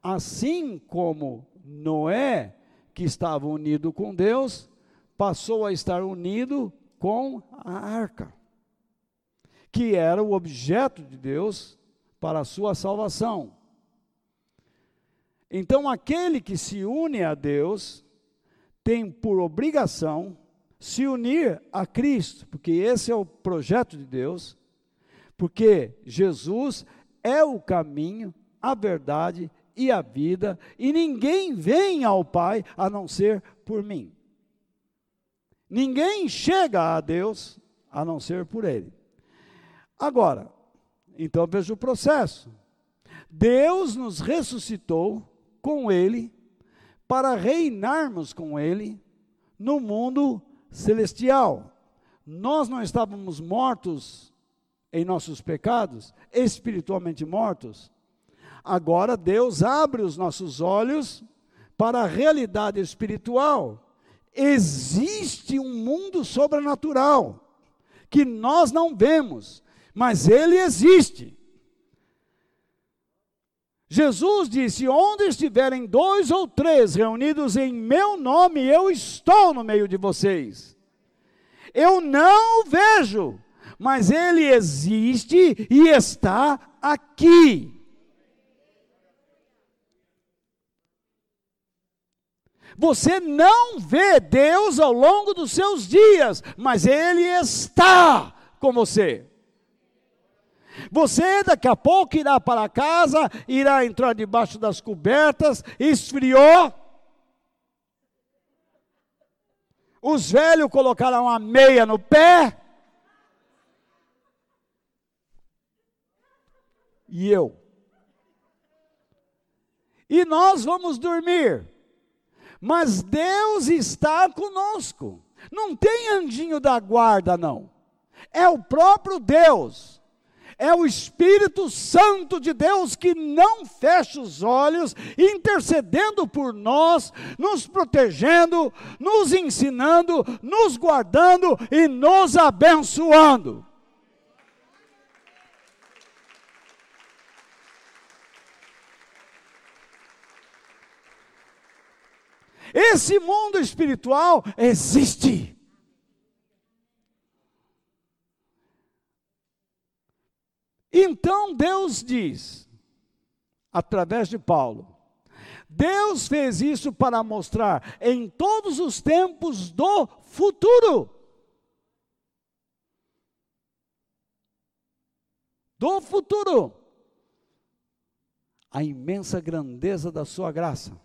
Assim como Noé, que estava unido com Deus, passou a estar unido com a arca, que era o objeto de Deus para a sua salvação. Então, aquele que se une a Deus tem por obrigação se unir a Cristo, porque esse é o projeto de Deus, porque Jesus é o caminho, a verdade e a vida, e ninguém vem ao Pai a não ser por mim. Ninguém chega a Deus a não ser por Ele. Agora, então veja o processo. Deus nos ressuscitou com Ele para reinarmos com Ele no mundo celestial. Nós não estávamos mortos em nossos pecados, espiritualmente mortos, agora Deus abre os nossos olhos para a realidade espiritual. Existe um mundo sobrenatural que nós não vemos, mas ele existe. Jesus disse: Onde estiverem dois ou três reunidos em meu nome, eu estou no meio de vocês. Eu não vejo, mas ele existe e está aqui. Você não vê Deus ao longo dos seus dias, mas Ele está com você. Você daqui a pouco irá para casa, irá entrar debaixo das cobertas, esfriou. Os velhos colocaram a meia no pé. E eu. E nós vamos dormir, mas Deus está conosco. Não tem anjinho da guarda, não. É o próprio Deus. É o Espírito Santo de Deus que não fecha os olhos, intercedendo por nós, nos protegendo, nos ensinando, nos guardando e nos abençoando. Esse mundo espiritual existe. Então Deus diz, através de Paulo, Deus fez isso para mostrar em todos os tempos do futuro. Do futuro. A imensa grandeza da Sua graça,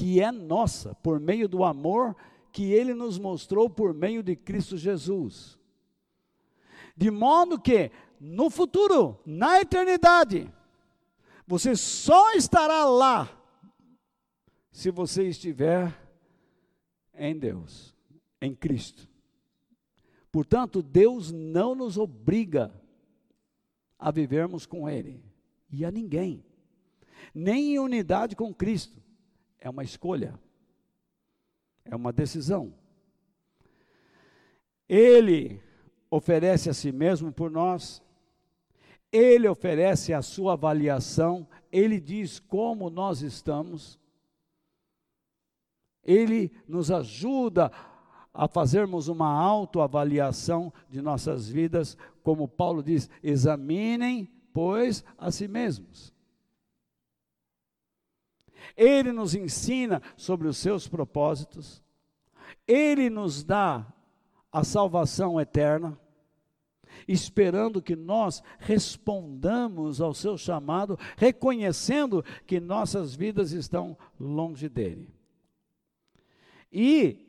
que é nossa por meio do amor que Ele nos mostrou por meio de Cristo Jesus. De modo que, no futuro, na eternidade, você só estará lá se você estiver em Deus, em Cristo. Portanto, Deus não nos obriga a vivermos com Ele e a ninguém, nem em unidade com Cristo. É uma escolha, é uma decisão. Ele oferece a si mesmo por nós ele oferece a sua avaliação, ele diz como nós estamos, ele nos ajuda a fazermos uma autoavaliação de nossas vidas, como Paulo diz: examinem, pois, a si mesmos. Ele nos ensina sobre os seus propósitos, ele nos dá a salvação eterna esperando que nós respondamos ao seu chamado, reconhecendo que nossas vidas estão longe dele. E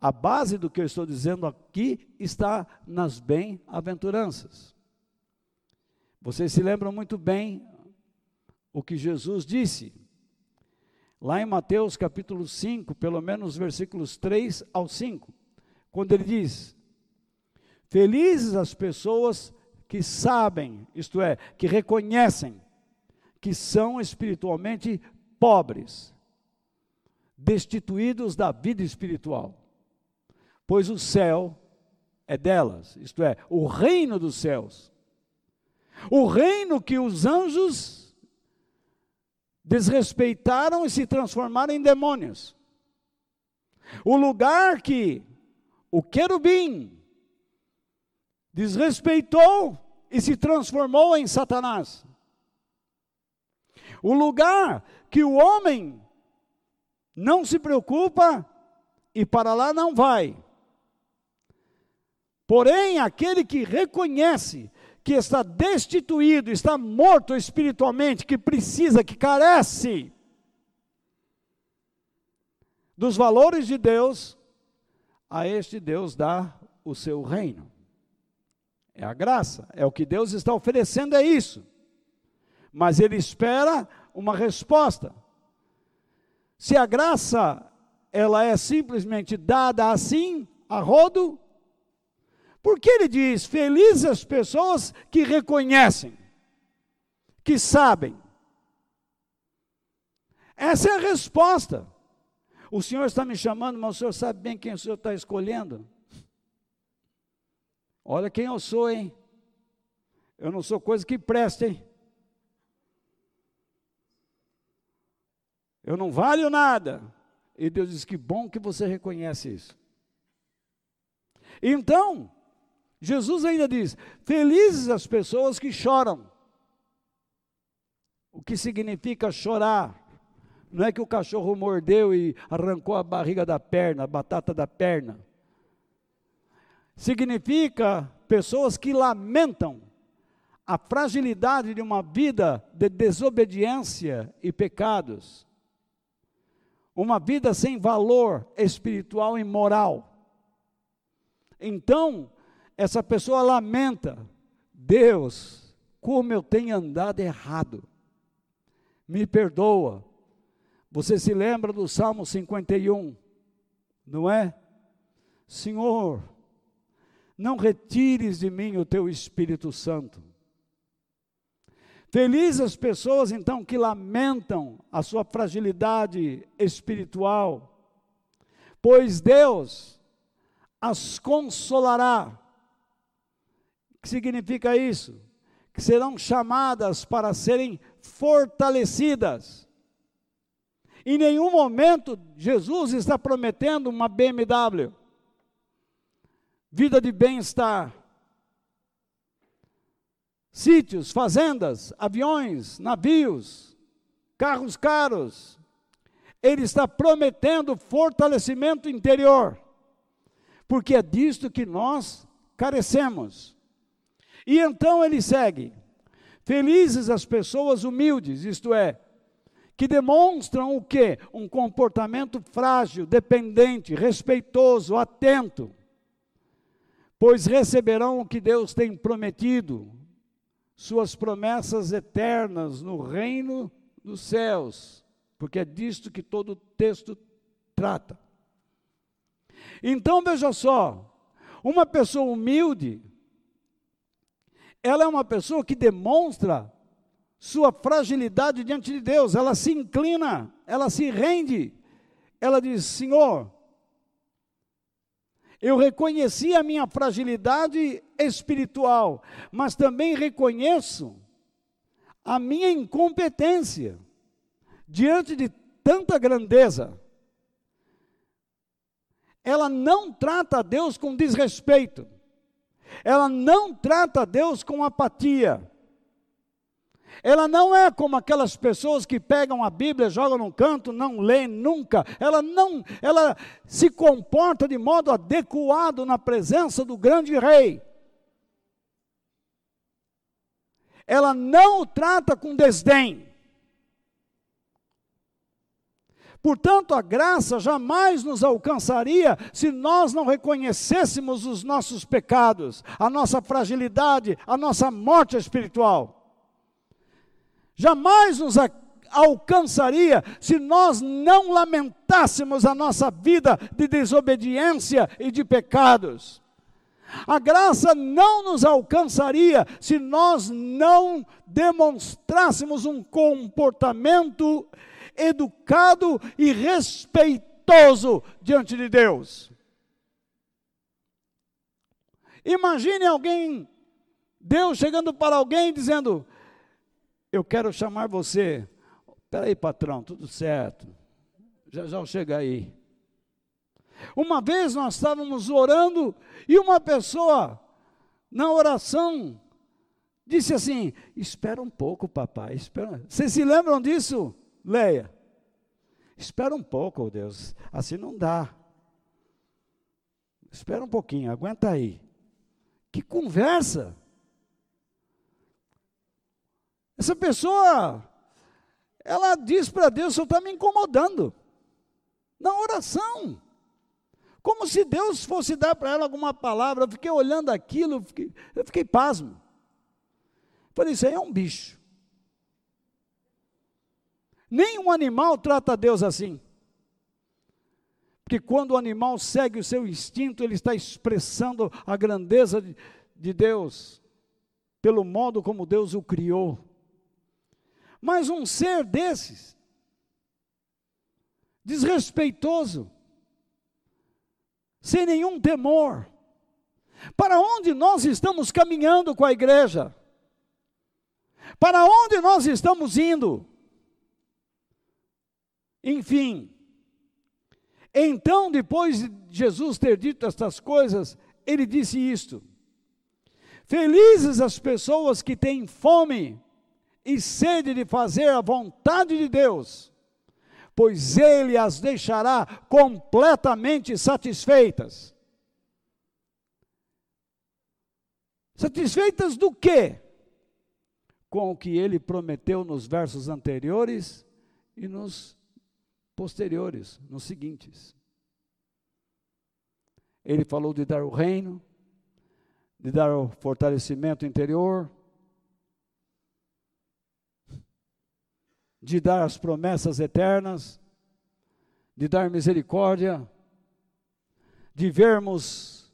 a base do que eu estou dizendo aqui está nas bem-aventuranças. Vocês se lembram muito bem o que Jesus disse. Lá em Mateus capítulo 5, pelo menos versículos 3 ao 5, quando ele diz: Felizes as pessoas que sabem, isto é, que reconhecem que são espiritualmente pobres, destituídos da vida espiritual, pois o céu é delas, isto é, o reino dos céus. O reino que os anjos desrespeitaram e se transformaram em demônios. O lugar que o querubim desrespeitou e se transformou em Satanás. O lugar que o homem não se preocupa e para lá não vai. Porém, aquele que reconhece que está destituído, está morto espiritualmente, que precisa, que carece dos valores de Deus, a este Deus dá o seu reino. É a graça, é o que Deus está oferecendo, é isso. Mas Ele espera uma resposta. Se a graça ela é simplesmente dada assim, a rodo, porque ele diz: felizes as pessoas que reconhecem, que sabem. Essa é a resposta. O Senhor está me chamando, mas o Senhor sabe bem quem o Senhor está escolhendo. Olha quem eu sou, hein? Eu não sou coisa que presta, hein? Eu não valho nada. E Deus diz: que bom que você reconhece isso. Então, Jesus ainda diz: felizes as pessoas que choram. O que significa chorar? Não é que o cachorro mordeu e arrancou a barriga da perna, a batata da perna significa pessoas que lamentam a fragilidade de uma vida de desobediência e pecados, uma vida sem valor espiritual e moral. Então, essa pessoa lamenta: Deus, como eu tenho andado errado, me perdoa. Você se lembra do Salmo 51, não é? Senhor, não retires de mim o teu Espírito Santo. Felizes as pessoas então que lamentam a sua fragilidade espiritual, pois Deus as consolará. Que significa isso? Que serão chamadas para serem fortalecidas. Em nenhum momento Jesus está prometendo uma BMW, vida de bem-estar, sítios, fazendas, aviões, navios, carros caros. Ele está prometendo fortalecimento interior, porque é disto que nós carecemos. E então ele segue: Felizes as pessoas humildes, isto é, que demonstram o quê? Um comportamento frágil, dependente, respeitoso, atento, pois receberão o que Deus tem prometido, suas promessas eternas no reino dos céus, porque é disto que todo o texto trata. Então veja só, uma pessoa humilde, ela é uma pessoa que demonstra sua fragilidade diante de Deus, ela se inclina, ela se rende, ela diz: Senhor, eu reconheci a minha fragilidade espiritual, mas também reconheço a minha incompetência diante de tanta grandeza. Ela não trata a Deus com desrespeito, ela não trata Deus com apatia ela não é como aquelas pessoas que pegam a Bíblia, jogam num canto, não lêem nunca. Ela não, ela se comporta de modo adequado na presença do grande rei. Ela não o trata com desdém. Portanto, a graça jamais nos alcançaria se nós não reconhecêssemos os nossos pecados, a nossa fragilidade, a nossa morte espiritual jamais nos alcançaria se nós não lamentássemos a nossa vida de desobediência e de pecados. A graça não nos alcançaria se nós não demonstrássemos um comportamento educado e respeitoso diante de Deus. Imagine alguém, Deus chegando para alguém dizendo: eu quero chamar você. Espera aí, patrão, tudo certo. Já já chega aí. Uma vez nós estávamos orando e uma pessoa, na oração, disse assim: Espera um pouco, papai. Espera. Vocês se lembram disso, Leia? Espera um pouco, oh Deus. Assim não dá. Espera um pouquinho, aguenta aí. Que conversa! Essa pessoa, ela diz para Deus: Senhor está me incomodando. Na oração. Como se Deus fosse dar para ela alguma palavra. Eu fiquei olhando aquilo, eu fiquei, eu fiquei pasmo. Falei: Isso aí é um bicho. Nenhum animal trata Deus assim. Porque quando o animal segue o seu instinto, ele está expressando a grandeza de, de Deus, pelo modo como Deus o criou. Mas um ser desses, desrespeitoso, sem nenhum temor, para onde nós estamos caminhando com a igreja? Para onde nós estamos indo? Enfim, então, depois de Jesus ter dito estas coisas, ele disse isto: Felizes as pessoas que têm fome e sede de fazer a vontade de Deus, pois Ele as deixará completamente satisfeitas. Satisfeitas do quê? Com o que ele prometeu nos versos anteriores e nos posteriores, nos seguintes. Ele falou de dar o reino, de dar o fortalecimento interior, de dar as promessas eternas, de dar misericórdia, de vermos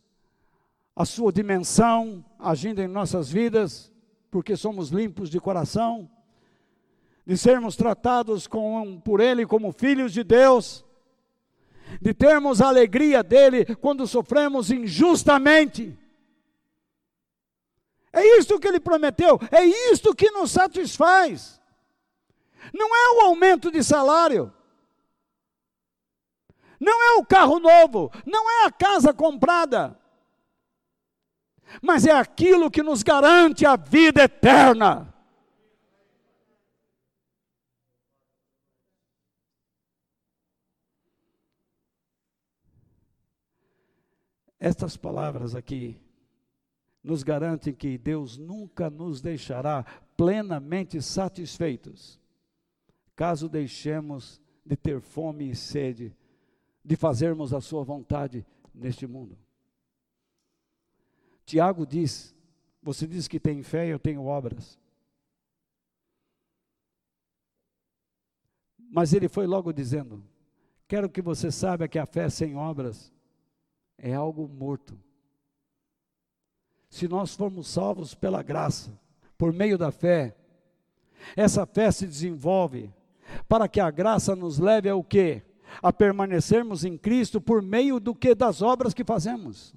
a sua dimensão agindo em nossas vidas, porque somos limpos de coração, de sermos tratados com, por Ele como filhos de Deus, de termos a alegria dele quando sofremos injustamente. É isto que ele prometeu, é isto que nos satisfaz. Não é o aumento de salário. não é o carro novo, não é a casa comprada, mas é aquilo que nos garante a vida eterna. Estas palavras aqui nos garantem que Deus nunca nos deixará plenamente satisfeitos, caso deixemos de ter fome e sede, de fazermos a Sua vontade neste mundo. Tiago diz: Você diz que tem fé, eu tenho obras. Mas ele foi logo dizendo: Quero que você saiba que a fé sem obras é algo morto. Se nós formos salvos pela graça, por meio da fé, essa fé se desenvolve para que a graça nos leve ao quê? A permanecermos em Cristo por meio do que das obras que fazemos.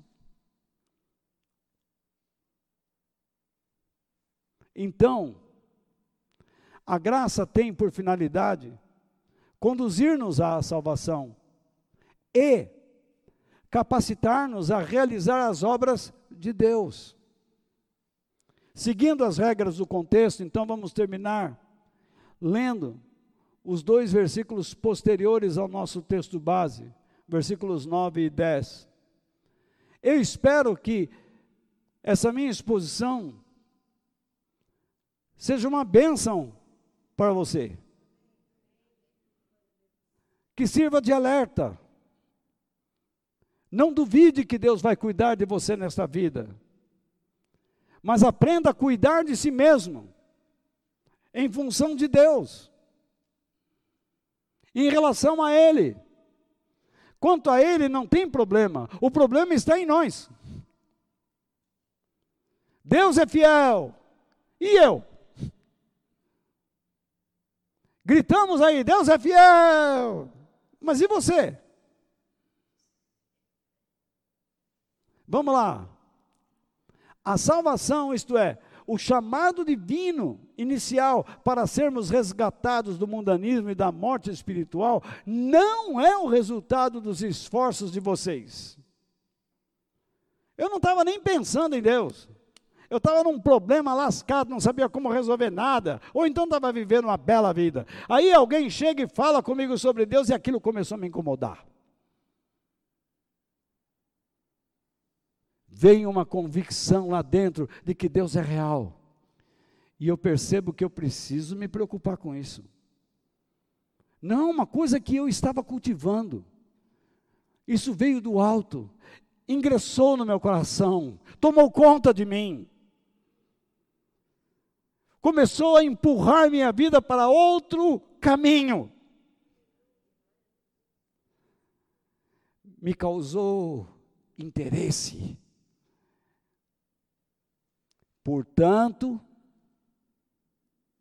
Então, a graça tem por finalidade conduzir-nos à salvação e capacitar-nos a realizar as obras de Deus. Seguindo as regras do contexto, então vamos terminar lendo os dois versículos posteriores ao nosso texto base, versículos 9 e 10. Eu espero que essa minha exposição seja uma bênção para você. Que sirva de alerta. Não duvide que Deus vai cuidar de você nesta vida. Mas aprenda a cuidar de si mesmo, em função de Deus, em relação a Ele. Quanto a Ele, não tem problema, o problema está em nós. Deus é fiel, e eu? Gritamos aí, Deus é fiel. Mas e você? Vamos lá. A salvação, isto é, o chamado divino inicial para sermos resgatados do mundanismo e da morte espiritual, não é o resultado dos esforços de vocês. Eu não estava nem pensando em Deus. Eu estava num problema lascado, não sabia como resolver nada, ou então estava vivendo uma bela vida. Aí alguém chega e fala comigo sobre Deus e aquilo começou a me incomodar. Vem uma convicção lá dentro de que Deus é real. E eu percebo que eu preciso me preocupar com isso. Não uma coisa que eu estava cultivando. Isso veio do alto, ingressou no meu coração, tomou conta de mim começou a empurrar minha vida para outro caminho. Me causou interesse. Portanto,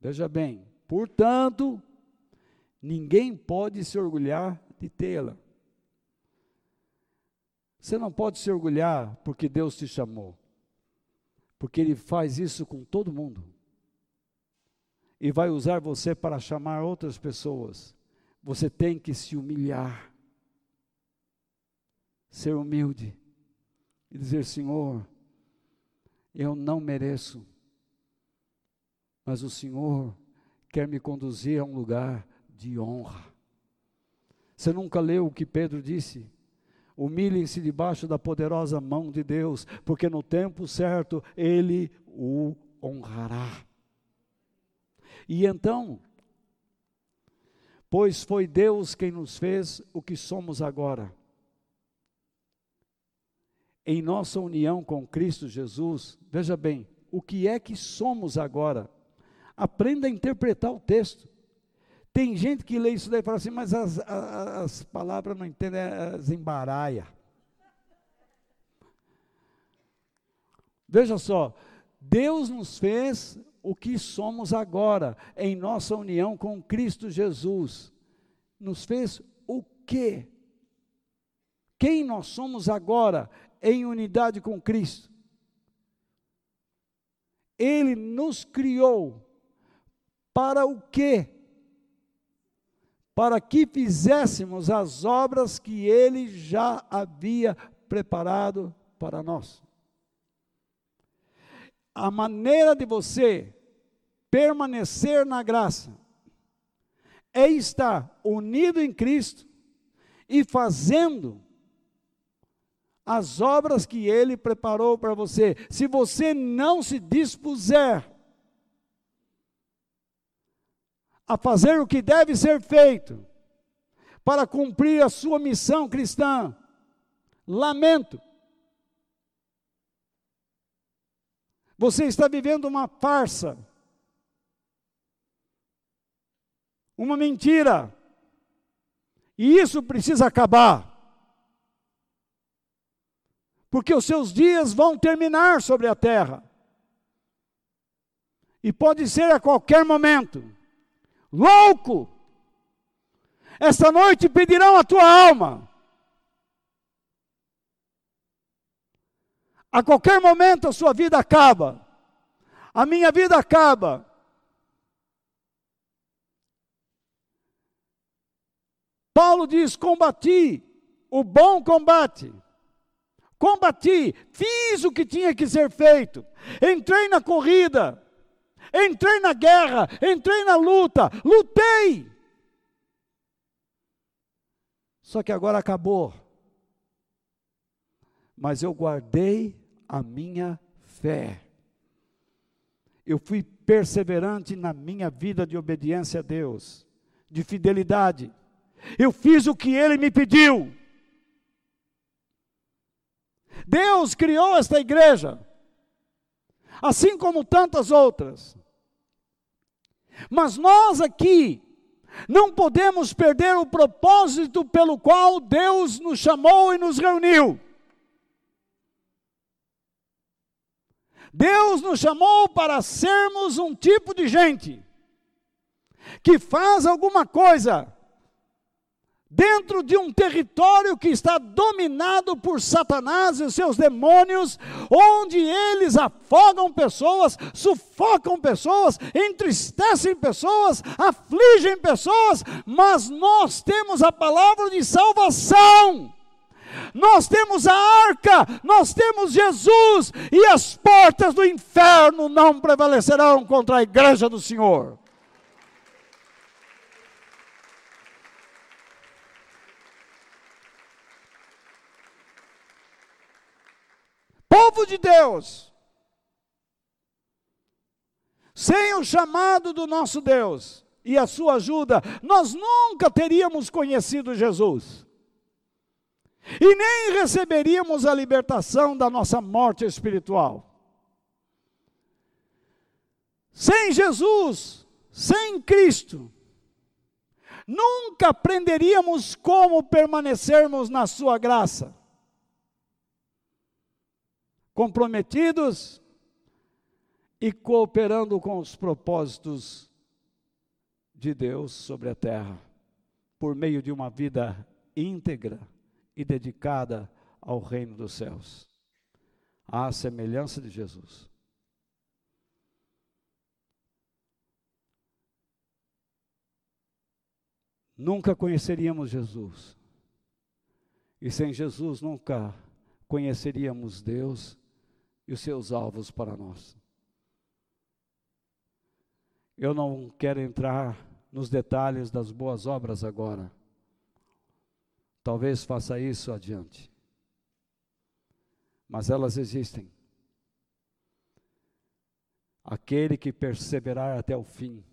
veja bem, portanto, ninguém pode se orgulhar de tê-la. Você não pode se orgulhar porque Deus te chamou, porque Ele faz isso com todo mundo e vai usar você para chamar outras pessoas. Você tem que se humilhar, ser humilde e dizer: Senhor, eu não mereço, mas o Senhor quer me conduzir a um lugar de honra. Você nunca leu o que Pedro disse? Humilhem-se debaixo da poderosa mão de Deus, porque no tempo certo Ele o honrará. E então, pois foi Deus quem nos fez o que somos agora. Em nossa união com Cristo Jesus, veja bem, o que é que somos agora? Aprenda a interpretar o texto. Tem gente que lê isso daí e fala assim, mas as, as, as palavras não entendem, as embaraia. Veja só, Deus nos fez o que somos agora em nossa união com Cristo Jesus. Nos fez o quê? Quem nós somos agora em unidade com Cristo? Ele nos criou para o quê? para que fizéssemos as obras que ele já havia preparado para nós. A maneira de você permanecer na graça é estar unido em Cristo e fazendo as obras que ele preparou para você. Se você não se dispuser a fazer o que deve ser feito para cumprir a sua missão cristã. Lamento. Você está vivendo uma farsa, uma mentira, e isso precisa acabar. Porque os seus dias vão terminar sobre a terra. E pode ser a qualquer momento louco. Esta noite pedirão a tua alma. A qualquer momento a sua vida acaba. A minha vida acaba. Paulo diz: combati o bom combate. Combati, fiz o que tinha que ser feito. Entrei na corrida entrei na guerra, entrei na luta, lutei. Só que agora acabou. Mas eu guardei a minha fé. Eu fui perseverante na minha vida de obediência a Deus, de fidelidade. Eu fiz o que Ele me pediu. Deus criou esta igreja assim como tantas outras. Mas nós aqui não podemos perder o propósito pelo qual Deus nos chamou e nos reuniu. Deus nos chamou para sermos um tipo de gente que faz alguma coisa dentro de um território que está dominado por Satanás e os seus demônios, onde eles afogam pessoas, sufocam pessoas, entristecem pessoas, afligem pessoas, mas nós temos a palavra de salvação. Nós temos a arca, nós temos Jesus, e as portas do inferno não prevalecerão contra a igreja do Senhor. Povo de Deus, sem o chamado do nosso Deus e a sua ajuda, nós nunca teríamos conhecido Jesus. E nem receberíamos a libertação da nossa morte espiritual. Sem Jesus, sem Cristo, nunca aprenderíamos como permanecermos na Sua graça comprometidos e cooperando com os propósitos de Deus sobre a terra, por meio de uma vida íntegra e dedicada ao reino dos céus, à semelhança de Jesus. Nunca conheceríamos Jesus, e sem Jesus nunca conheceríamos Deus e os seus alvos para nós. Eu não quero entrar nos detalhes das boas obras agora. Talvez faça isso adiante. Mas elas existem. Aquele que perseverar até o fim,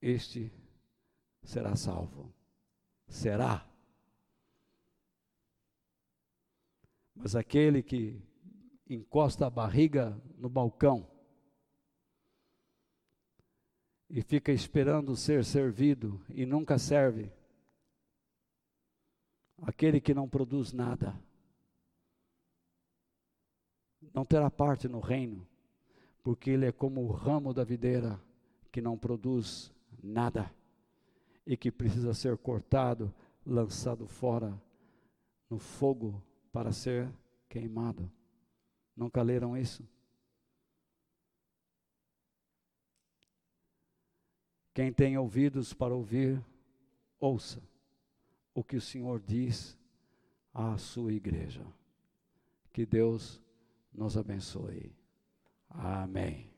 este será salvo. Será. Mas aquele que encosta a barriga no balcão e fica esperando ser servido e nunca serve. Aquele que não produz nada não terá parte no reino, porque ele é como o ramo da videira que não produz nada e que precisa ser cortado, lançado fora no fogo para ser queimado. Nunca leram isso? Quem tem ouvidos para ouvir, ouça o que o Senhor diz à sua igreja. Que Deus nos abençoe. Amém.